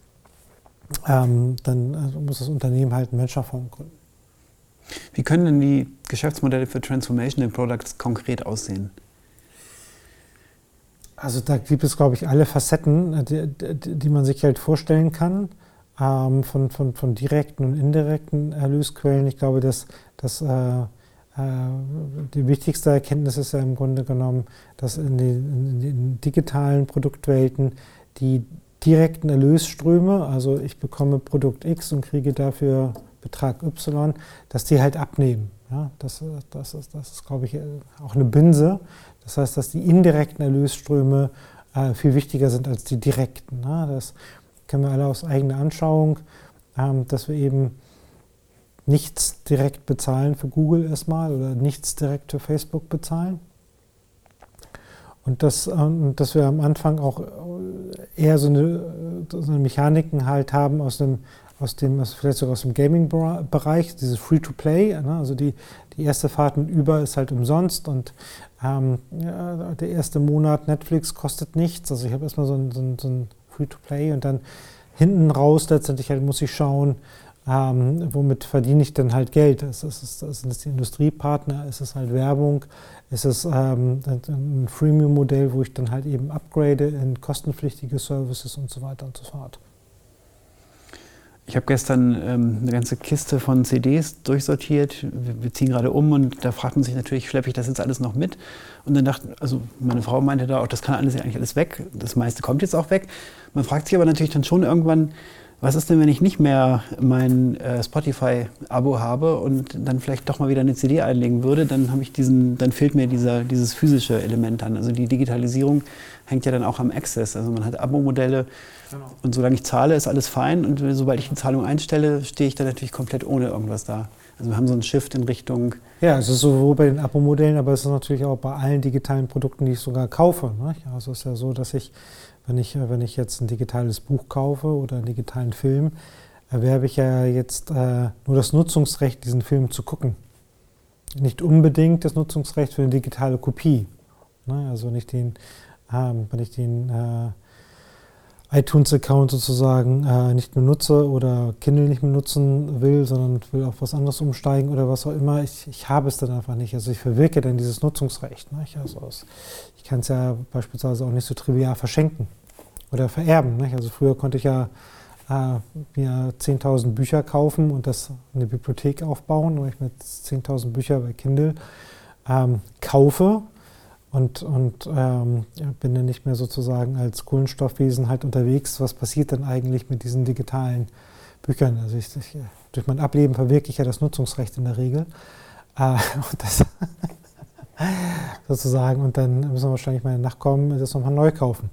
ähm, dann also muss das Unternehmen halt einen Menschenform gründen. Wie können denn die Geschäftsmodelle für Transformational Products konkret aussehen? Also da gibt es, glaube ich, alle Facetten, die, die, die man sich halt vorstellen kann, ähm, von, von, von direkten und indirekten Erlösquellen. Ich glaube, dass, dass äh, äh, die wichtigste Erkenntnis ist ja im Grunde genommen, dass in den, in den digitalen Produktwelten die direkten Erlösströme, also ich bekomme Produkt X und kriege dafür Betrag Y, dass die halt abnehmen. Ja, das, das, ist, das ist, glaube ich, auch eine Binse. Das heißt, dass die indirekten Erlösströme äh, viel wichtiger sind als die direkten. Ne? Das kennen wir alle aus eigener Anschauung, ähm, dass wir eben nichts direkt bezahlen für Google erstmal oder nichts direkt für Facebook bezahlen. Und dass, äh, dass wir am Anfang auch eher so eine, so eine Mechaniken halt haben aus dem aus dem, vielleicht sogar aus dem Gaming-Bereich, dieses Free-to-Play. Ne? Also die, die erste Fahrt mit Über ist halt umsonst und ähm, ja, der erste Monat Netflix kostet nichts. Also ich habe erstmal so ein, so ein, so ein Free-to-Play und dann hinten raus letztendlich halt muss ich schauen, ähm, womit verdiene ich denn halt Geld? Ist es, sind es die Industriepartner? Ist es halt Werbung? Ist es ähm, ein Freemium-Modell, wo ich dann halt eben upgrade in kostenpflichtige Services und so weiter und so fort? Ich habe gestern ähm, eine ganze Kiste von CDs durchsortiert. Wir, wir, ziehen gerade um und da fragt man sich natürlich, schleppe ich das jetzt alles noch mit? Und dann dachte, also meine Frau meinte da auch, das kann alles eigentlich alles weg. Das meiste kommt jetzt auch weg. Man fragt sich aber natürlich dann schon irgendwann, was ist denn, wenn ich nicht mehr mein äh, Spotify-Abo habe und dann vielleicht doch mal wieder eine CD einlegen würde? Dann habe ich diesen, dann fehlt mir dieser, dieses physische Element an. Also die Digitalisierung hängt ja dann auch am Access. Also man hat Abo-Modelle genau. und solange ich zahle, ist alles fein und sobald ich die Zahlung einstelle, stehe ich dann natürlich komplett ohne irgendwas da. Also wir haben so einen Shift in Richtung. Ja, es ist sowohl bei den Abo-Modellen, aber es ist natürlich auch bei allen digitalen Produkten, die ich sogar kaufe. Ne? Also es ist ja so, dass ich, wenn ich, wenn ich jetzt ein digitales Buch kaufe oder einen digitalen Film, erwerbe ich ja jetzt äh, nur das Nutzungsrecht, diesen Film zu gucken. Nicht unbedingt das Nutzungsrecht für eine digitale Kopie. Ne? Also wenn ich den, äh, wenn ich den äh, iTunes-Account sozusagen äh, nicht mehr nutze oder Kindle nicht mehr nutzen will, sondern will auf was anderes umsteigen oder was auch immer, ich, ich habe es dann einfach nicht. Also ich verwirke dann dieses Nutzungsrecht. Nicht? Also ich kann es ja beispielsweise auch nicht so trivial verschenken oder vererben. Nicht? Also früher konnte ich ja äh, mir 10.000 Bücher kaufen und das eine Bibliothek aufbauen, wo ich mir 10.000 Bücher bei Kindle ähm, kaufe und, und ähm, bin dann nicht mehr sozusagen als Kohlenstoffwesen halt unterwegs. Was passiert dann eigentlich mit diesen digitalen Büchern? Also ich, ich, durch mein Ableben verwirke ich ja das Nutzungsrecht in der Regel. Äh, und das sozusagen, und dann müssen wahrscheinlich meine Nachkommen das nochmal neu kaufen.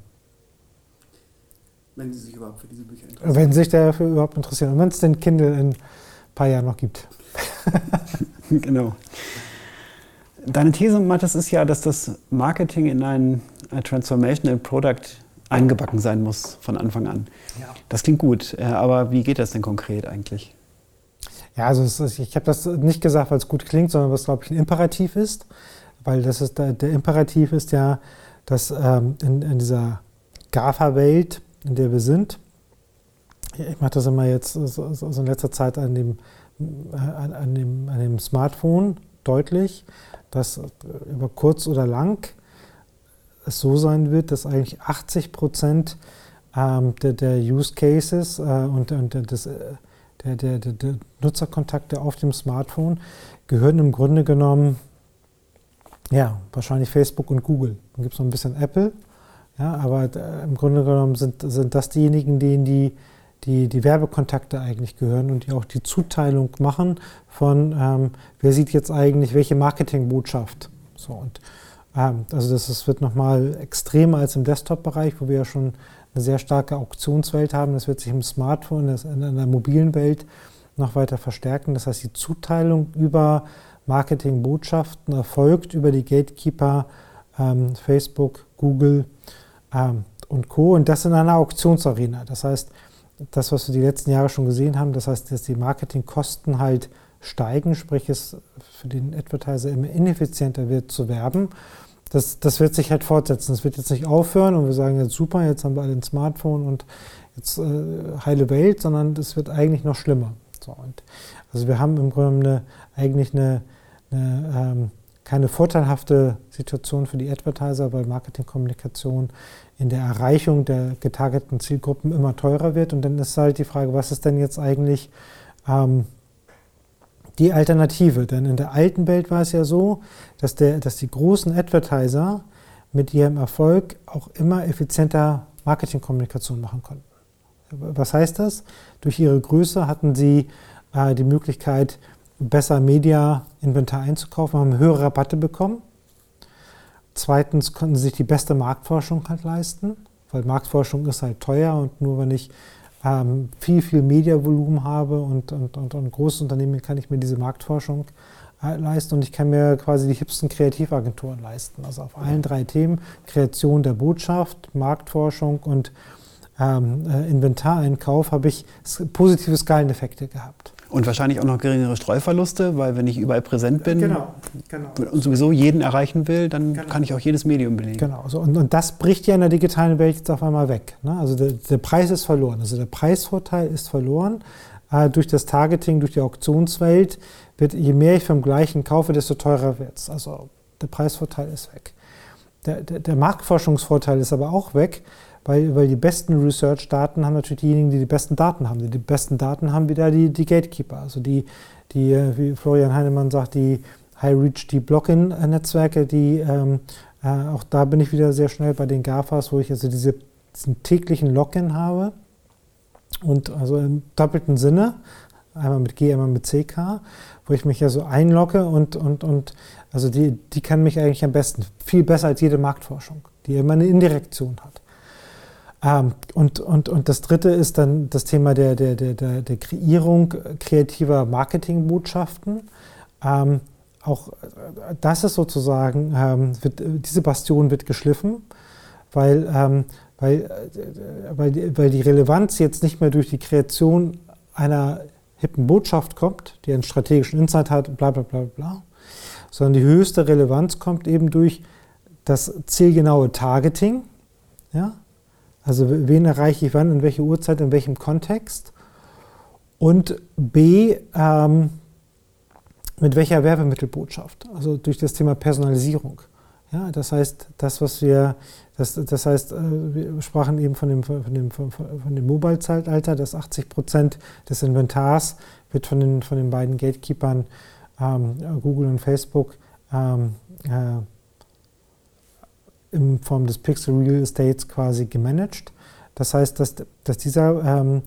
Wenn sie sich überhaupt für diese Bücher interessieren. Wenn sie sich dafür überhaupt interessieren. Und wenn es den Kindle in ein paar Jahren noch gibt. genau. Deine These, Mathis, ist ja, dass das Marketing in ein, Transformational Product eingebacken sein muss von Anfang an. Ja. Das klingt gut, äh, aber wie geht das denn konkret eigentlich? Ja, also ist, ich habe das nicht gesagt, weil es gut klingt, sondern was, glaube ich, ein Imperativ ist. Weil das ist der, der Imperativ ist ja, dass ähm, in, in, dieser GAFA-Welt, in der wir sind, ich mache das immer jetzt so, so in letzter Zeit an dem, äh, an, an, dem, an dem Smartphone deutlich, dass über kurz oder lang es so sein wird, dass eigentlich 80 Prozent ähm, der, der, Use Cases äh, und, und des, äh, der, der, der, Nutzerkontakte auf dem Smartphone gehören im Grunde genommen, ja, wahrscheinlich Facebook und Google. Dann gibt es noch ein bisschen Apple, ja, aber äh, im Grunde genommen sind, sind das diejenigen, denen die die, die Werbekontakte eigentlich gehören und die auch die Zuteilung machen von, ähm, wer sieht jetzt eigentlich welche Marketingbotschaft. So, und, ähm, also das, das wird nochmal extremer als im Desktop-Bereich, wo wir ja schon eine sehr starke Auktionswelt haben. Das wird sich im Smartphone, in der mobilen Welt noch weiter verstärken. Das heißt, die Zuteilung über Marketingbotschaften erfolgt über die Gatekeeper ähm, Facebook, Google ähm, und Co. Und das in einer Auktionsarena. Das heißt, das, was wir die letzten Jahre schon gesehen haben, das heißt, dass die Marketingkosten halt steigen, sprich es für den Advertiser immer ineffizienter wird zu werben. Das, das wird sich halt fortsetzen. Das wird jetzt nicht aufhören und wir sagen jetzt super, jetzt haben wir alle ein Smartphone und jetzt äh, heile Welt, sondern es wird eigentlich noch schlimmer. So, und also wir haben im Grunde eine, eigentlich eine, eine ähm, keine vorteilhafte Situation für die Advertiser, weil Marketingkommunikation in der Erreichung der getargeteten Zielgruppen immer teurer wird. Und dann ist halt die Frage, was ist denn jetzt eigentlich ähm, die Alternative? Denn in der alten Welt war es ja so, dass, der, dass die großen Advertiser mit ihrem Erfolg auch immer effizienter Marketingkommunikation machen konnten. Was heißt das? Durch ihre Größe hatten sie äh, die Möglichkeit, besser Media-Inventar einzukaufen, haben höhere Rabatte bekommen Zweitens konnten sie sich die beste Marktforschung halt leisten, weil Marktforschung ist halt teuer und nur wenn ich ähm, viel, viel Mediavolumen habe und, und, und, und großes Unternehmen kann ich mir diese Marktforschung äh, leisten und ich kann mir quasi die hipsten Kreativagenturen leisten. Also auf allen drei Themen, Kreation der Botschaft, Marktforschung und ähm, äh, Inventareinkauf, habe ich positive Skaleneffekte gehabt. Und wahrscheinlich auch noch geringere Streuverluste, weil wenn ich überall präsent bin genau, genau. und sowieso jeden erreichen will, dann genau. kann ich auch jedes Medium belegen. Genau, so, und, und, das bricht ja in der digitalen Welt jetzt auf einmal weg. Ne? Also der, der, Preis ist verloren, also der Preisvorteil ist verloren. Äh, durch das Targeting, durch die Auktionswelt wird, je mehr ich vom gleichen kaufe, desto teurer wird es. Also der Preisvorteil ist weg. Der, der, der Marktforschungsvorteil ist aber auch weg, weil, weil die besten Research-Daten haben natürlich diejenigen, die die besten Daten haben. Die, die besten Daten haben wieder die, die Gatekeeper, also die, die, äh, wie Florian Heinemann sagt, die High-Reach, die Block-in-Netzwerke, die, ähm, äh, auch da bin ich wieder sehr schnell bei den GAFAs, wo ich also diese, diesen täglichen Login habe und also im doppelten Sinne, einmal mit G, einmal mit CK, wo ich mich ja so einlogge und, und, und also die, die kann mich eigentlich am besten, viel besser als jede Marktforschung. die immer eine Indirektion hat. Ähm, und, und, und das dritte ist dann das Thema der, der, der, der, Kreierung kreativer Marketingbotschaften. Ähm, auch das ist sozusagen, ähm, wird, diese Bastion wird geschliffen, weil, ähm, weil, äh, weil, die, weil die Relevanz jetzt nicht mehr durch die Kreation einer hippen Botschaft kommt, die einen strategischen Insight hat, bla bla bla bla, sondern die höchste Relevanz kommt eben durch das zielgenaue Targeting. Ja? Also wen erreiche ich wann, in welcher Uhrzeit, in welchem Kontext. Und B, ähm, mit welcher Werbemittelbotschaft, also durch das Thema Personalisierung. Ja, das heißt, das, was wir, das, das heißt, äh, wir sprachen eben von dem, von dem, von dem Mobile-Zeitalter, dass 80 Prozent des Inventars wird von den, von den beiden Gatekeepern ähm, Google und Facebook ähm, äh, in Form des Pixel Real Estates quasi gemanagt. Das heißt, dass, dass dieser, ähm,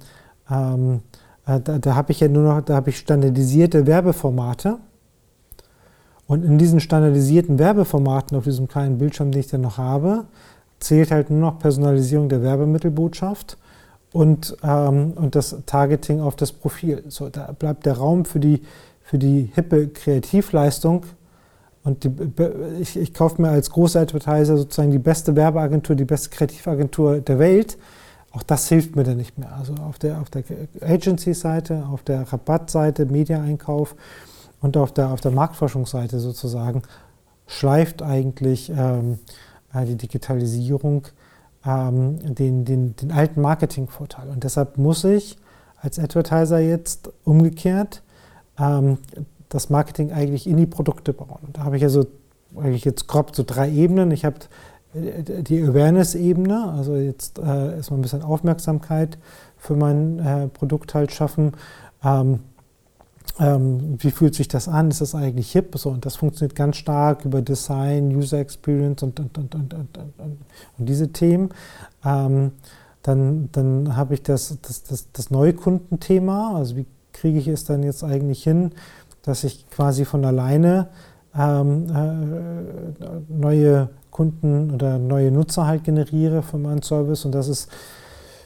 ähm, äh, da, da habe ich ja nur noch, da habe ich standardisierte Werbeformate. Und in diesen standardisierten Werbeformaten auf diesem kleinen Bildschirm, den ich dann noch habe, zählt halt nur noch Personalisierung der Werbemittelbotschaft und, ähm, und das Targeting auf das Profil. So, da bleibt der Raum für die, für die hippe Kreativleistung und die, ich, ich kaufe mir als großer Advertiser sozusagen die beste Werbeagentur, die beste Kreativagentur der Welt. Auch das hilft mir dann nicht mehr. Also auf der, auf der Agency-Seite, auf der Rabattseite, Media-Einkauf und auf der, auf der Marktforschungsseite sozusagen schleift eigentlich ähm, äh, die Digitalisierung ähm, den, den, den alten Marketingvorteil. Und deshalb muss ich als Advertiser jetzt umgekehrt ähm, das Marketing eigentlich in die Produkte bauen. Und da habe ich also eigentlich jetzt grob so drei Ebenen. Ich habe äh, die Awareness-Ebene, also jetzt äh, erstmal ein bisschen Aufmerksamkeit für mein äh, Produkt halt schaffen. Ähm, ähm, wie fühlt sich das an? Ist das eigentlich hip? So, und das funktioniert ganz stark über Design, User Experience und, und, und, und, und, und diese Themen. Ähm, dann dann habe ich das, das, das, das Neukundenthema, also wie kriege ich es dann jetzt eigentlich hin, dass ich quasi von alleine ähm, äh, neue Kunden oder neue Nutzer halt generiere für meinen Service. Und das ist,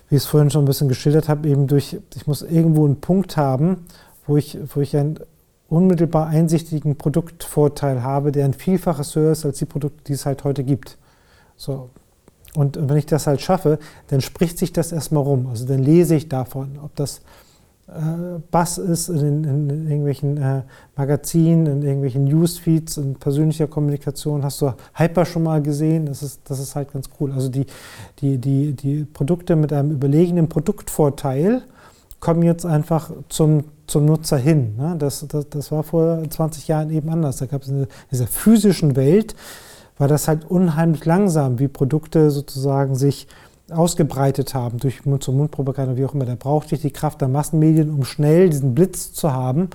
wie ich es vorhin schon ein bisschen geschildert habe, eben durch, ich muss irgendwo einen Punkt haben, wo ich, wo ich einen unmittelbar einsichtigen Produktvorteil habe, der ein Vielfaches höher ist als die Produkte, die es halt heute gibt. So. Und wenn ich das halt schaffe, dann spricht sich das erstmal rum. Also dann lese ich davon, ob das Bass ist in, in, in irgendwelchen äh, Magazinen, in irgendwelchen Newsfeeds, in persönlicher Kommunikation. Hast du Hyper schon mal gesehen? Das ist, das ist halt ganz cool. Also die, die, die, die Produkte mit einem überlegenen Produktvorteil kommen jetzt einfach zum, zum Nutzer hin. Ne? Das, das, das war vor 20 Jahren eben anders. Da gab es in dieser physischen Welt, war das halt unheimlich langsam, wie Produkte sozusagen sich ausgebreitet haben durch Mund-zu-Mund-Propaganda, wie auch immer, da brauchte ich die Kraft der Massenmedien, um schnell diesen Blitz zu haben,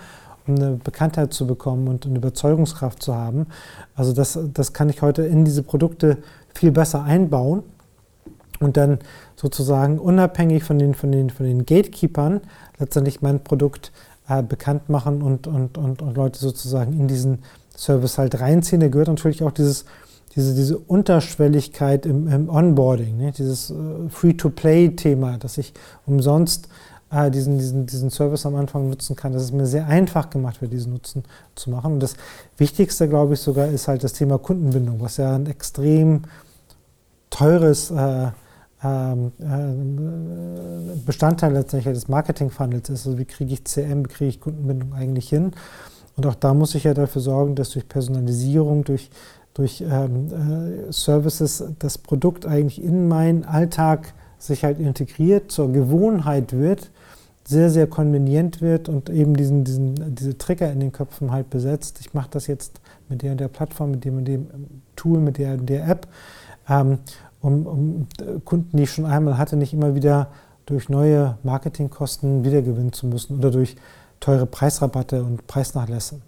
um eine Bekanntheit zu bekommen und eine Überzeugungskraft zu haben. Also das, das kann ich heute in diese Produkte viel besser einbauen und dann sozusagen unabhängig von den, von den, von den Gatekeepern letztendlich mein Produkt äh, bekannt machen und, und, und, und Leute sozusagen in diesen Service halt reinziehen. Da gehört natürlich auch dieses diese, diese Unterschwelligkeit im, im Onboarding, ne? dieses äh, Free-to-Play-Thema, dass ich umsonst äh, diesen, diesen, diesen Service am Anfang nutzen kann, dass es mir sehr einfach gemacht wird, diesen Nutzen zu machen. Und das Wichtigste, glaube ich, sogar ist halt das Thema Kundenbindung, was ja ein extrem teures äh, ähm, äh, Bestandteil letztendlich des Marketing-Funnels ist. Also wie kriege ich CM, wie kriege ich Kundenbindung eigentlich hin? Und auch da muss ich ja dafür sorgen, dass durch Personalisierung, durch durch ähm, äh, Services das Produkt eigentlich in meinen Alltag sich halt integriert, zur Gewohnheit wird, sehr, sehr konvenient wird und eben diesen, diesen, diese Trigger in den Köpfen halt besetzt. Ich mache das jetzt mit der und der Plattform, mit dem und dem Tool, mit der und der App, ähm, um, um Kunden, die ich schon einmal hatte, nicht immer wieder durch neue Marketingkosten wiedergewinnen zu müssen oder durch teure Preisrabatte und Preisnachlässe.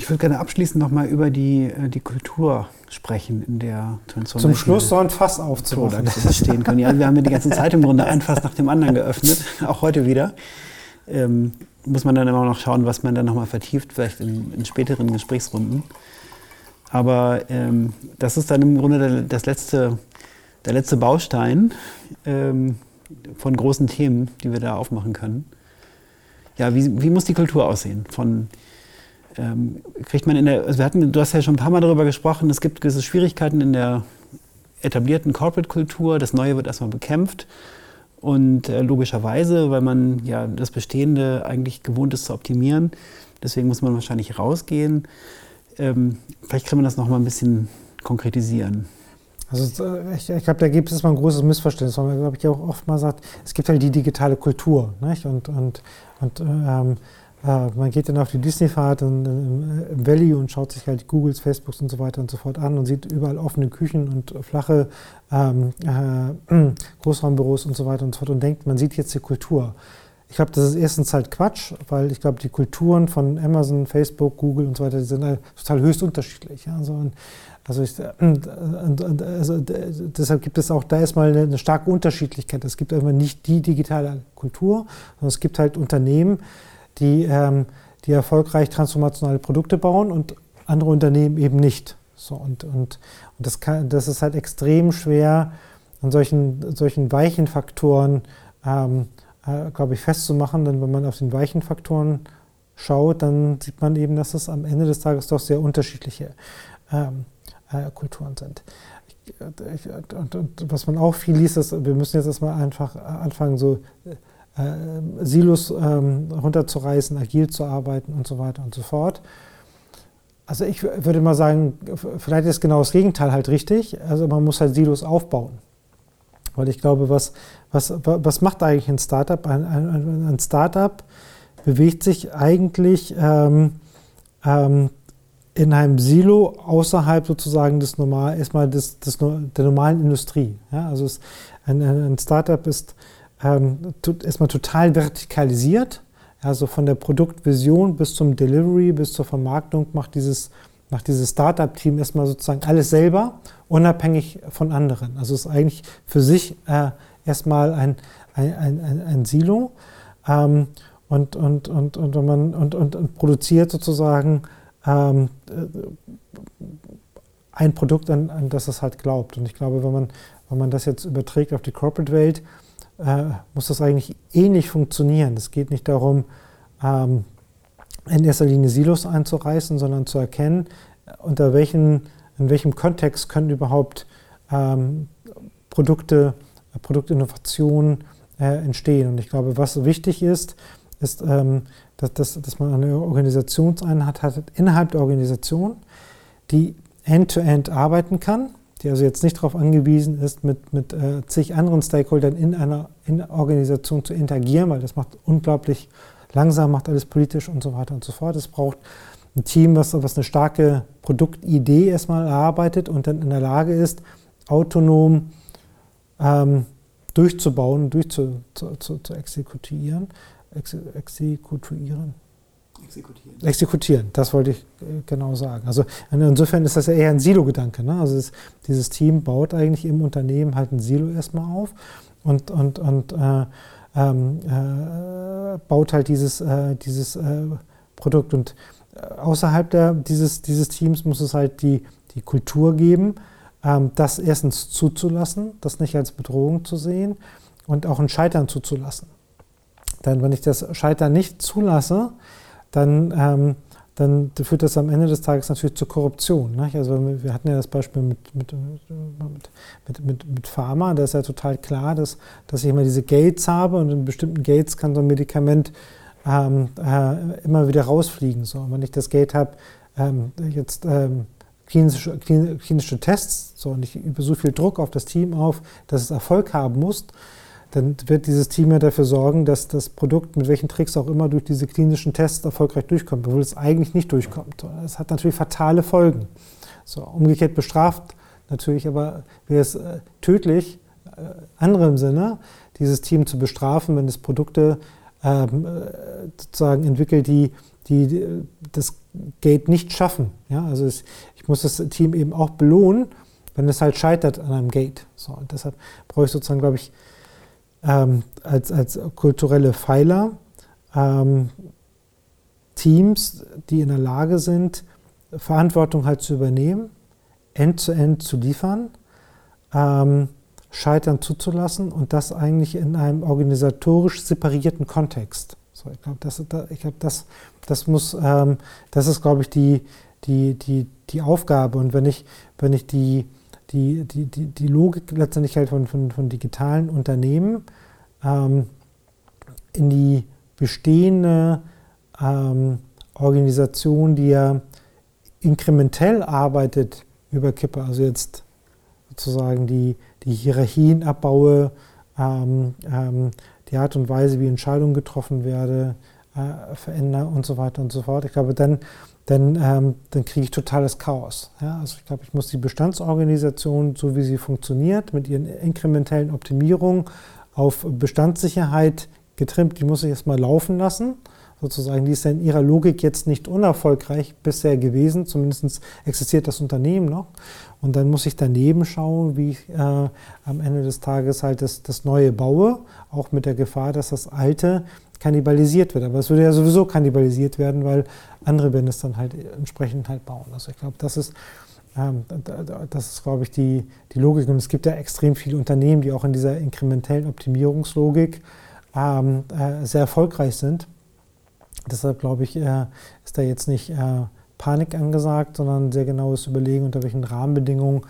Ich würde gerne abschließend nochmal über die, äh, die Kultur sprechen, in der Transformation. Zum Schluss so ein Fass aufzumachen. stehen können. Ja, wir haben ja die ganze Zeit im Grunde ein Fass nach dem anderen geöffnet, auch heute wieder. Ähm, muss man dann immer noch schauen, was man dann nochmal vertieft, vielleicht in, in, späteren Gesprächsrunden. Aber ähm, das ist dann im Grunde der, das letzte, der letzte Baustein ähm, von großen Themen, die wir da aufmachen können. Ja, wie, wie muss die Kultur aussehen? Von, kriegt man in der, also wir hatten, du hast ja schon ein paar Mal darüber gesprochen, es gibt gewisse Schwierigkeiten in der etablierten Corporate-Kultur. Das Neue wird erstmal bekämpft. Und äh, logischerweise, weil man ja das Bestehende eigentlich gewohnt ist zu optimieren, deswegen muss man wahrscheinlich rausgehen. Ähm, vielleicht können wir das noch mal ein bisschen konkretisieren. Also äh, ich, ich glaube, da gibt es mal ein großes Missverständnis, weil man, glaube ich, auch oft mal sagt, es gibt halt die digitale Kultur. Nicht? Und, und, und ähm, äh, man geht dann auf die Disney-Fahrt im Valley und schaut sich halt Googles, Facebooks und so weiter und so fort an und sieht überall offene Küchen und flache ähm, äh, Großraumbüros und so weiter und so fort und denkt, man sieht jetzt die Kultur. Ich glaube, das ist erstens halt Quatsch, weil ich glaube, die Kulturen von Amazon, Facebook, Google und so weiter, die sind halt total höchst unterschiedlich. Ja? Also, und, also, ich, also, deshalb gibt es auch da erstmal eine, eine starke Unterschiedlichkeit. Es gibt einfach nicht die digitale Kultur, sondern es gibt halt Unternehmen, die, ähm, die erfolgreich transformationale Produkte bauen und andere Unternehmen eben nicht. So, und und, und das, kann, das ist halt extrem schwer, an solchen, solchen weichen Faktoren, ähm, äh, glaube ich, festzumachen. Denn wenn man auf den weichen Faktoren schaut, dann sieht man eben, dass es am Ende des Tages doch sehr unterschiedliche ähm, äh, Kulturen sind. Ich, und, und, was man auch viel liest, ist, wir müssen jetzt erstmal einfach anfangen, so äh, Silos ähm, runterzureißen, agil zu arbeiten und so weiter und so fort. Also ich würde mal sagen, vielleicht ist genau das Gegenteil halt richtig. Also man muss halt Silos aufbauen. Weil ich glaube, was, was, was macht eigentlich ein Startup? Ein, ein, ein Startup bewegt sich eigentlich ähm, ähm, in einem Silo außerhalb sozusagen des normal, erstmal des, des, der normalen Industrie. Ja? Also es, ein, ein Startup ist ähm, erstmal total vertikalisiert. Also von der Produktvision bis zum Delivery, bis zur Vermarktung macht dieses, macht dieses Startup-Team erstmal sozusagen alles selber, unabhängig von anderen. Also ist eigentlich für sich äh, erstmal ein, ein, ein, ein Silo ähm, und, und, und, und, man, und, und, und produziert sozusagen ähm, äh, ein Produkt, an, an das es halt glaubt. Und ich glaube, wenn man, wenn man das jetzt überträgt auf die Corporate-Welt, muss das eigentlich ähnlich eh funktionieren. Es geht nicht darum, ähm, in erster Linie Silos einzureißen, sondern zu erkennen, unter welchen, in welchem Kontext können überhaupt ähm, Produkte, Produktinnovationen äh, entstehen. Und ich glaube, was wichtig ist, ist, ähm, dass, dass, dass man eine Organisationseinheit hat innerhalb der Organisation, die end-to-end -End arbeiten kann die also jetzt nicht darauf angewiesen ist, mit, mit äh, zig anderen Stakeholdern in einer in Organisation zu interagieren, weil das macht unglaublich langsam, macht alles politisch und so weiter und so fort. Es braucht ein Team, was, was eine starke Produktidee erstmal erarbeitet und dann in der Lage ist, autonom ähm, durchzubauen, durchzu, zu, zu, zu exekutieren. Ex, exekutieren Exekutieren. Exekutieren, das wollte ich äh, genau sagen. Also insofern ist das ja eher ein Silo-Gedanke. Ne? Also es, dieses Team baut eigentlich im Unternehmen halt ein Silo erstmal auf und, und, und äh, ähm, äh, baut halt dieses, äh, dieses äh, Produkt. Und äh, außerhalb der, dieses, dieses Teams muss es halt die, die Kultur geben, ähm, das erstens zuzulassen, das nicht als Bedrohung zu sehen und auch ein Scheitern zuzulassen. Denn wenn ich das Scheitern nicht zulasse, dann, ähm, dann führt das am Ende des Tages natürlich zur Korruption. Nicht? Also wir hatten ja das Beispiel mit, mit, mit, mit, mit Pharma, da ist ja total klar, dass, dass ich immer diese Gates habe und in bestimmten Gates kann so ein Medikament ähm, äh, immer wieder rausfliegen. So. Und wenn ich das Gate habe, ähm, jetzt ähm, klinische, klinische Tests, so, und ich übe so viel Druck auf das Team auf, dass es Erfolg haben muss, dann wird dieses Team ja dafür sorgen, dass das Produkt mit welchen Tricks auch immer durch diese klinischen Tests erfolgreich durchkommt, obwohl es eigentlich nicht durchkommt. Das hat natürlich fatale Folgen. So, umgekehrt bestraft natürlich, aber wäre es äh, tödlich, äh, anderem Sinne, dieses Team zu bestrafen, wenn es Produkte ähm, äh, sozusagen entwickelt, die, die, die das Gate nicht schaffen. Ja, also es, ich muss das Team eben auch belohnen, wenn es halt scheitert an einem Gate. So, und deshalb brauche ich sozusagen, glaube ich, ähm, als, als kulturelle Pfeiler ähm, Teams, die in der Lage sind, Verantwortung halt zu übernehmen, end-zu-end -end zu liefern, ähm, Scheitern zuzulassen und das eigentlich in einem organisatorisch separierten Kontext. So, ich glaube, das, ich glaub, das, das muss, ähm, das ist, glaube ich, die, die, die, die Aufgabe. Und wenn ich, wenn ich die, die, die, die, die Logik letztendlich halt von, von, von digitalen Unternehmen ähm, in die bestehende ähm, Organisation, die ja inkrementell arbeitet, überkippe, also jetzt sozusagen die, die Hierarchien abbaue, ähm, ähm, die Art und Weise, wie Entscheidungen getroffen werden, äh, verändere und so weiter und so fort. Ich glaube, dann, dann, ähm, dann kriege ich totales Chaos. Ja? Also ich glaube, ich muss die Bestandsorganisation, so wie sie funktioniert, mit ihren inkrementellen Optimierungen auf Bestandssicherheit getrimmt, die muss ich erstmal laufen lassen sozusagen, die ist ja in ihrer Logik jetzt nicht unerfolgreich bisher gewesen, zumindest existiert das Unternehmen noch. Und dann muss ich daneben schauen, wie ich äh, am Ende des Tages halt das, das Neue baue, auch mit der Gefahr, dass das Alte kannibalisiert wird. Aber es würde ja sowieso kannibalisiert werden, weil andere werden es dann halt entsprechend halt bauen. Also ich glaube, das ist, ähm, das ist, glaube ich, die, die Logik. Und es gibt ja extrem viele Unternehmen, die auch in dieser inkrementellen Optimierungslogik ähm, äh, sehr erfolgreich sind. Deshalb glaube ich, äh, ist da jetzt nicht äh, Panik angesagt, sondern sehr genaues Überlegen, unter welchen Rahmenbedingungen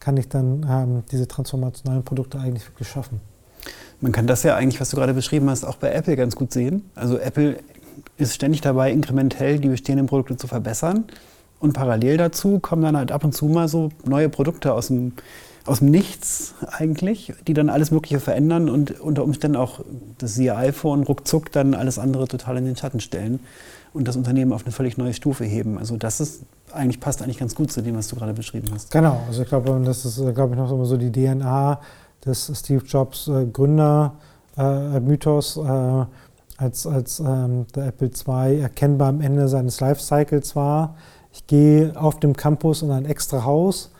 kann ich dann ähm, diese transformationalen Produkte eigentlich wirklich schaffen. Man kann das ja eigentlich, was du gerade beschrieben hast, auch bei Apple ganz gut sehen. Also Apple ist ständig dabei, inkrementell die bestehenden Produkte zu verbessern. Und parallel dazu kommen dann halt ab und zu mal so neue Produkte aus dem aus dem Nichts eigentlich, die dann alles Mögliche verändern und unter Umständen auch das siehe iPhone ruckzuck dann alles andere total in den Schatten stellen und das Unternehmen auf eine völlig neue Stufe heben. Also das ist eigentlich passt eigentlich ganz gut zu dem, was du gerade beschrieben hast. Genau, also ich glaube, das ist, glaube ich, noch so die DNA des Steve Jobs äh, Gründer äh, äh, als, als ähm, der Apple II erkennbar am Ende seines Lifecycles war. Ich gehe auf dem Campus in ein extra Haus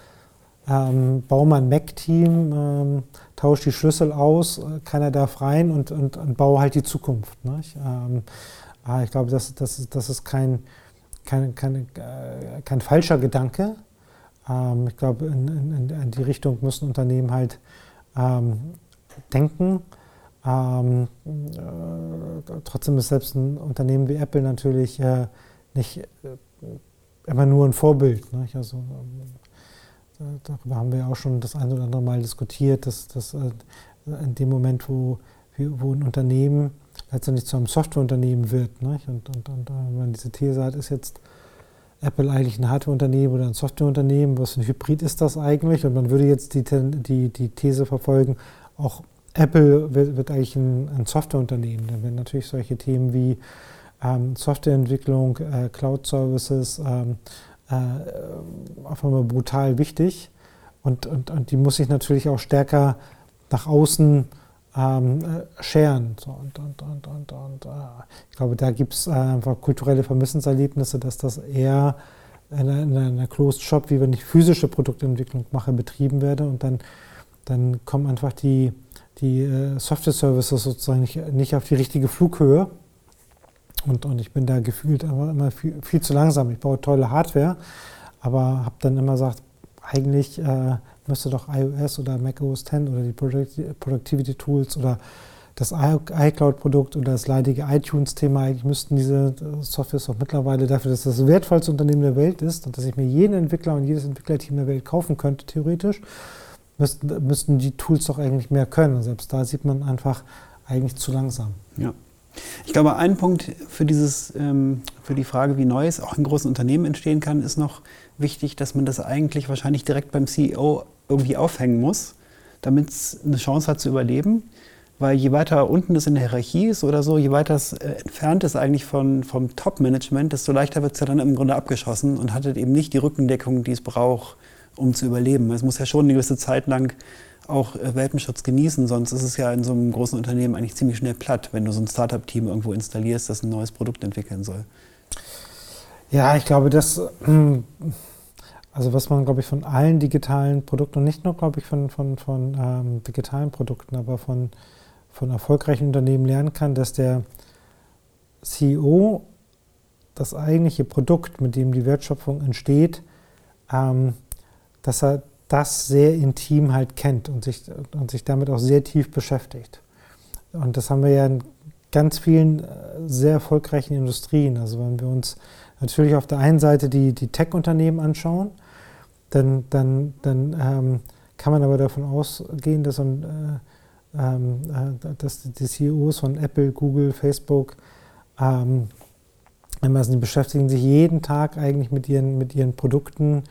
ähm, ein Mac-Team, ähm, tausche die Schlüssel aus, äh, keiner darf rein und, und, und baue halt die Zukunft. Ähm, ah, ich glaube, das, das, das ist kein, kein, kein, äh, kein falscher Gedanke. Ähm, ich glaube, in, in, in, die Richtung müssen Unternehmen halt ähm, denken. Ähm, äh, trotzdem ist selbst ein Unternehmen wie Apple natürlich äh, nicht äh, immer nur ein Vorbild. Nicht? Also, darüber haben wir auch schon das ein oder andere Mal diskutiert, dass, dass äh, in dem Moment, wo, wo ein Unternehmen letztendlich zu einem Softwareunternehmen wird, nicht? Und, und, und wenn man diese These hat, ist jetzt Apple eigentlich ein Hardwareunternehmen oder ein Softwareunternehmen, was für ein Hybrid ist das eigentlich? Und man würde jetzt die, die, die These verfolgen, auch Apple wird, wird eigentlich ein, ein Softwareunternehmen. Dann werden natürlich solche Themen wie ähm, Softwareentwicklung, äh, Cloud-Services, ähm, äh, auf einmal brutal wichtig. Und, und, und die muss sich natürlich auch stärker nach außen ähm, äh, scheren. So, und, und, und, und, und äh, ich glaube, da gibt es äh, einfach kulturelle Vermissenserlebnisse, dass das eher in einer, einer Closed Shop, wie wenn ich physische Produktentwicklung mache, betrieben werde. Und dann, dann kommen einfach die, die äh, Software-Services sozusagen nicht, nicht auf die richtige Flughöhe. Und, und ich bin da gefühlt immer, immer viel, viel zu langsam. Ich baue tolle Hardware, aber habe dann immer gesagt, eigentlich äh, müsste doch iOS oder macOS 10 oder die Productivity Tools oder das iCloud-Produkt oder das leidige iTunes-Thema, eigentlich müssten diese Softwares auch mittlerweile dafür, dass das das wertvollste Unternehmen der Welt ist und dass ich mir jeden Entwickler und jedes Entwicklerteam der Welt kaufen könnte, theoretisch, müssten, müssten die Tools doch eigentlich mehr können. Und selbst da sieht man einfach eigentlich zu langsam. Ja. Ich glaube, ein Punkt für, dieses, ähm, für die Frage, wie Neues auch in großen Unternehmen entstehen kann, ist noch wichtig, dass man das eigentlich wahrscheinlich direkt beim CEO irgendwie aufhängen muss, damit es eine Chance hat zu überleben. Weil je weiter unten es in der Hierarchie ist oder so, je weiter es äh, entfernt ist eigentlich von, vom Top-Management, desto leichter wird es ja dann im Grunde abgeschossen und hat eben nicht die Rückendeckung, die es braucht, um zu überleben. Es muss ja schon eine gewisse Zeit lang auch äh, Welpenschutz genießen, sonst ist es ja in so einem großen Unternehmen eigentlich ziemlich schnell platt, wenn du so ein Startup-Team irgendwo installierst, das ein neues Produkt entwickeln soll. Ja, ich glaube, das, hm, also was man, glaube ich, von allen digitalen Produkten und nicht nur, glaube ich, von, von, von ähm, digitalen Produkten, aber von, von erfolgreichen Unternehmen lernen kann, dass der CEO das eigentliche Produkt, mit dem die Wertschöpfung entsteht, ähm, dass er das sehr intim halt kennt und sich, und sich damit auch sehr tief beschäftigt. Und das haben wir ja in ganz vielen äh, sehr erfolgreichen Industrien. Also wenn wir uns natürlich auf der einen Seite die, die Tech-Unternehmen anschauen, dann, dann, dann ähm, kann man aber davon ausgehen, dass, äh, äh, dass die CEOs von Apple, Google, Facebook, ähm, die beschäftigen sich jeden Tag eigentlich mit ihren, mit ihren Produkten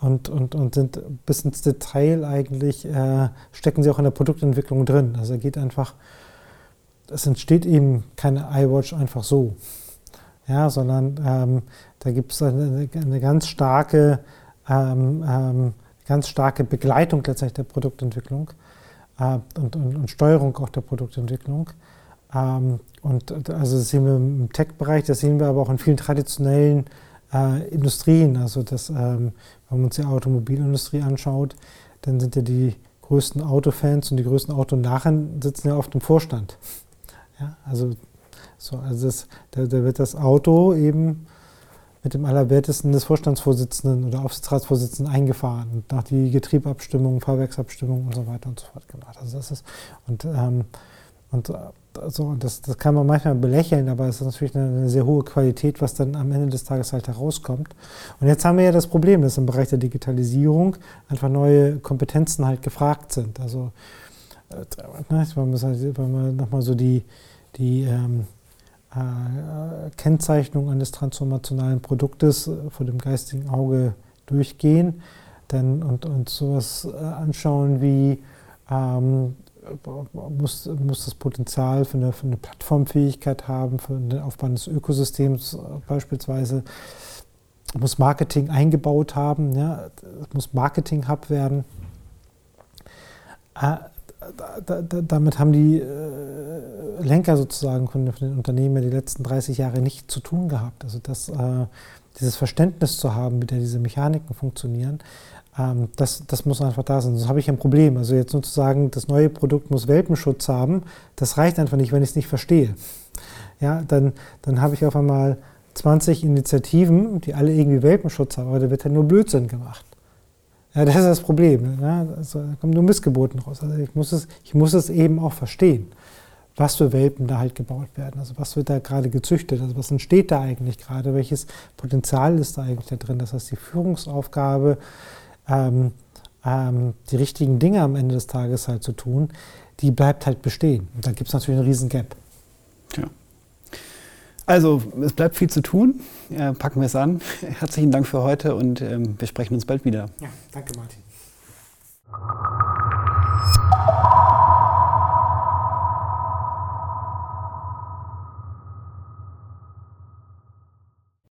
und, und, und sind bis ins Detail eigentlich, äh, stecken sie auch in der Produktentwicklung drin. Also geht einfach, es entsteht eben keine iWatch einfach so, ja, sondern ähm, da gibt es eine, eine, ganz starke ähm, ähm, ganz starke Begleitung letztendlich der Produktentwicklung äh, und, und, und, Steuerung auch der Produktentwicklung. Ähm, und also das sehen wir im Tech-Bereich, das sehen wir aber auch in vielen traditionellen äh, Industrien. Also das, ähm, wenn man uns die Automobilindustrie anschaut, dann sind ja die größten Autofans und die größten Autonarren sitzen ja oft im Vorstand. Ja, also so, also das, da, da wird das Auto eben mit dem Allerwertesten des Vorstandsvorsitzenden oder Aufsichtsratsvorsitzenden eingefahren und nach die Getriebabstimmung, Fahrwerksabstimmung und so weiter und so fort gemacht. Also das ist und ähm, und also das, das kann man manchmal belächeln, aber es ist natürlich eine, eine, sehr hohe Qualität, was dann am Ende des Tages halt herauskommt. Und jetzt haben wir ja das Problem, dass im Bereich der Digitalisierung einfach neue Kompetenzen halt gefragt sind. Also wenn man nochmal so die, die ähm, äh, Kennzeichnung eines transformationalen Produktes äh, vor dem geistigen Auge durchgehen dann, und, und sowas äh, anschauen wie ähm, muss, muss das Potenzial für eine, für eine Plattformfähigkeit haben, für den Aufbau des Ökosystems beispielsweise, muss Marketing eingebaut haben, ja, muss Marketing-Hub werden. Äh, da, da, damit haben die äh, Lenker sozusagen von, von, den Unternehmen die letzten 30 Jahre nicht zu tun gehabt. Also das, äh, dieses Verständnis zu haben, wie da diese Mechaniken funktionieren, ähm, das, das muss einfach da sein. Sonst habe ich ein Problem. Also jetzt nur zu sagen, das neue Produkt muss Welpenschutz haben, das reicht einfach nicht, wenn ich es nicht verstehe. Ja, dann, dann habe ich auf einmal 20 Initiativen, die alle irgendwie Welpenschutz haben, aber da wird ja nur Blödsinn gemacht. Ja, das ist das Problem. Ne? Also, da kommen nur Missgeboten raus. Also ich muss, es, ich muss es eben auch verstehen, was für Welpen da halt gebaut werden. Also was wird da gerade gezüchtet? Also was entsteht da eigentlich gerade? Welches Potenzial ist da eigentlich da drin? Das heißt, die Führungsaufgabe, ähm, ähm, die richtigen Dinge am Ende des Tages halt zu tun, die bleibt halt bestehen. Und da gibt es natürlich einen riesen Gap. Ja. Also, es bleibt viel zu tun. Äh, packen wir es an. Herzlichen Dank für heute und ähm, wir sprechen uns bald wieder. Ja, danke Martin.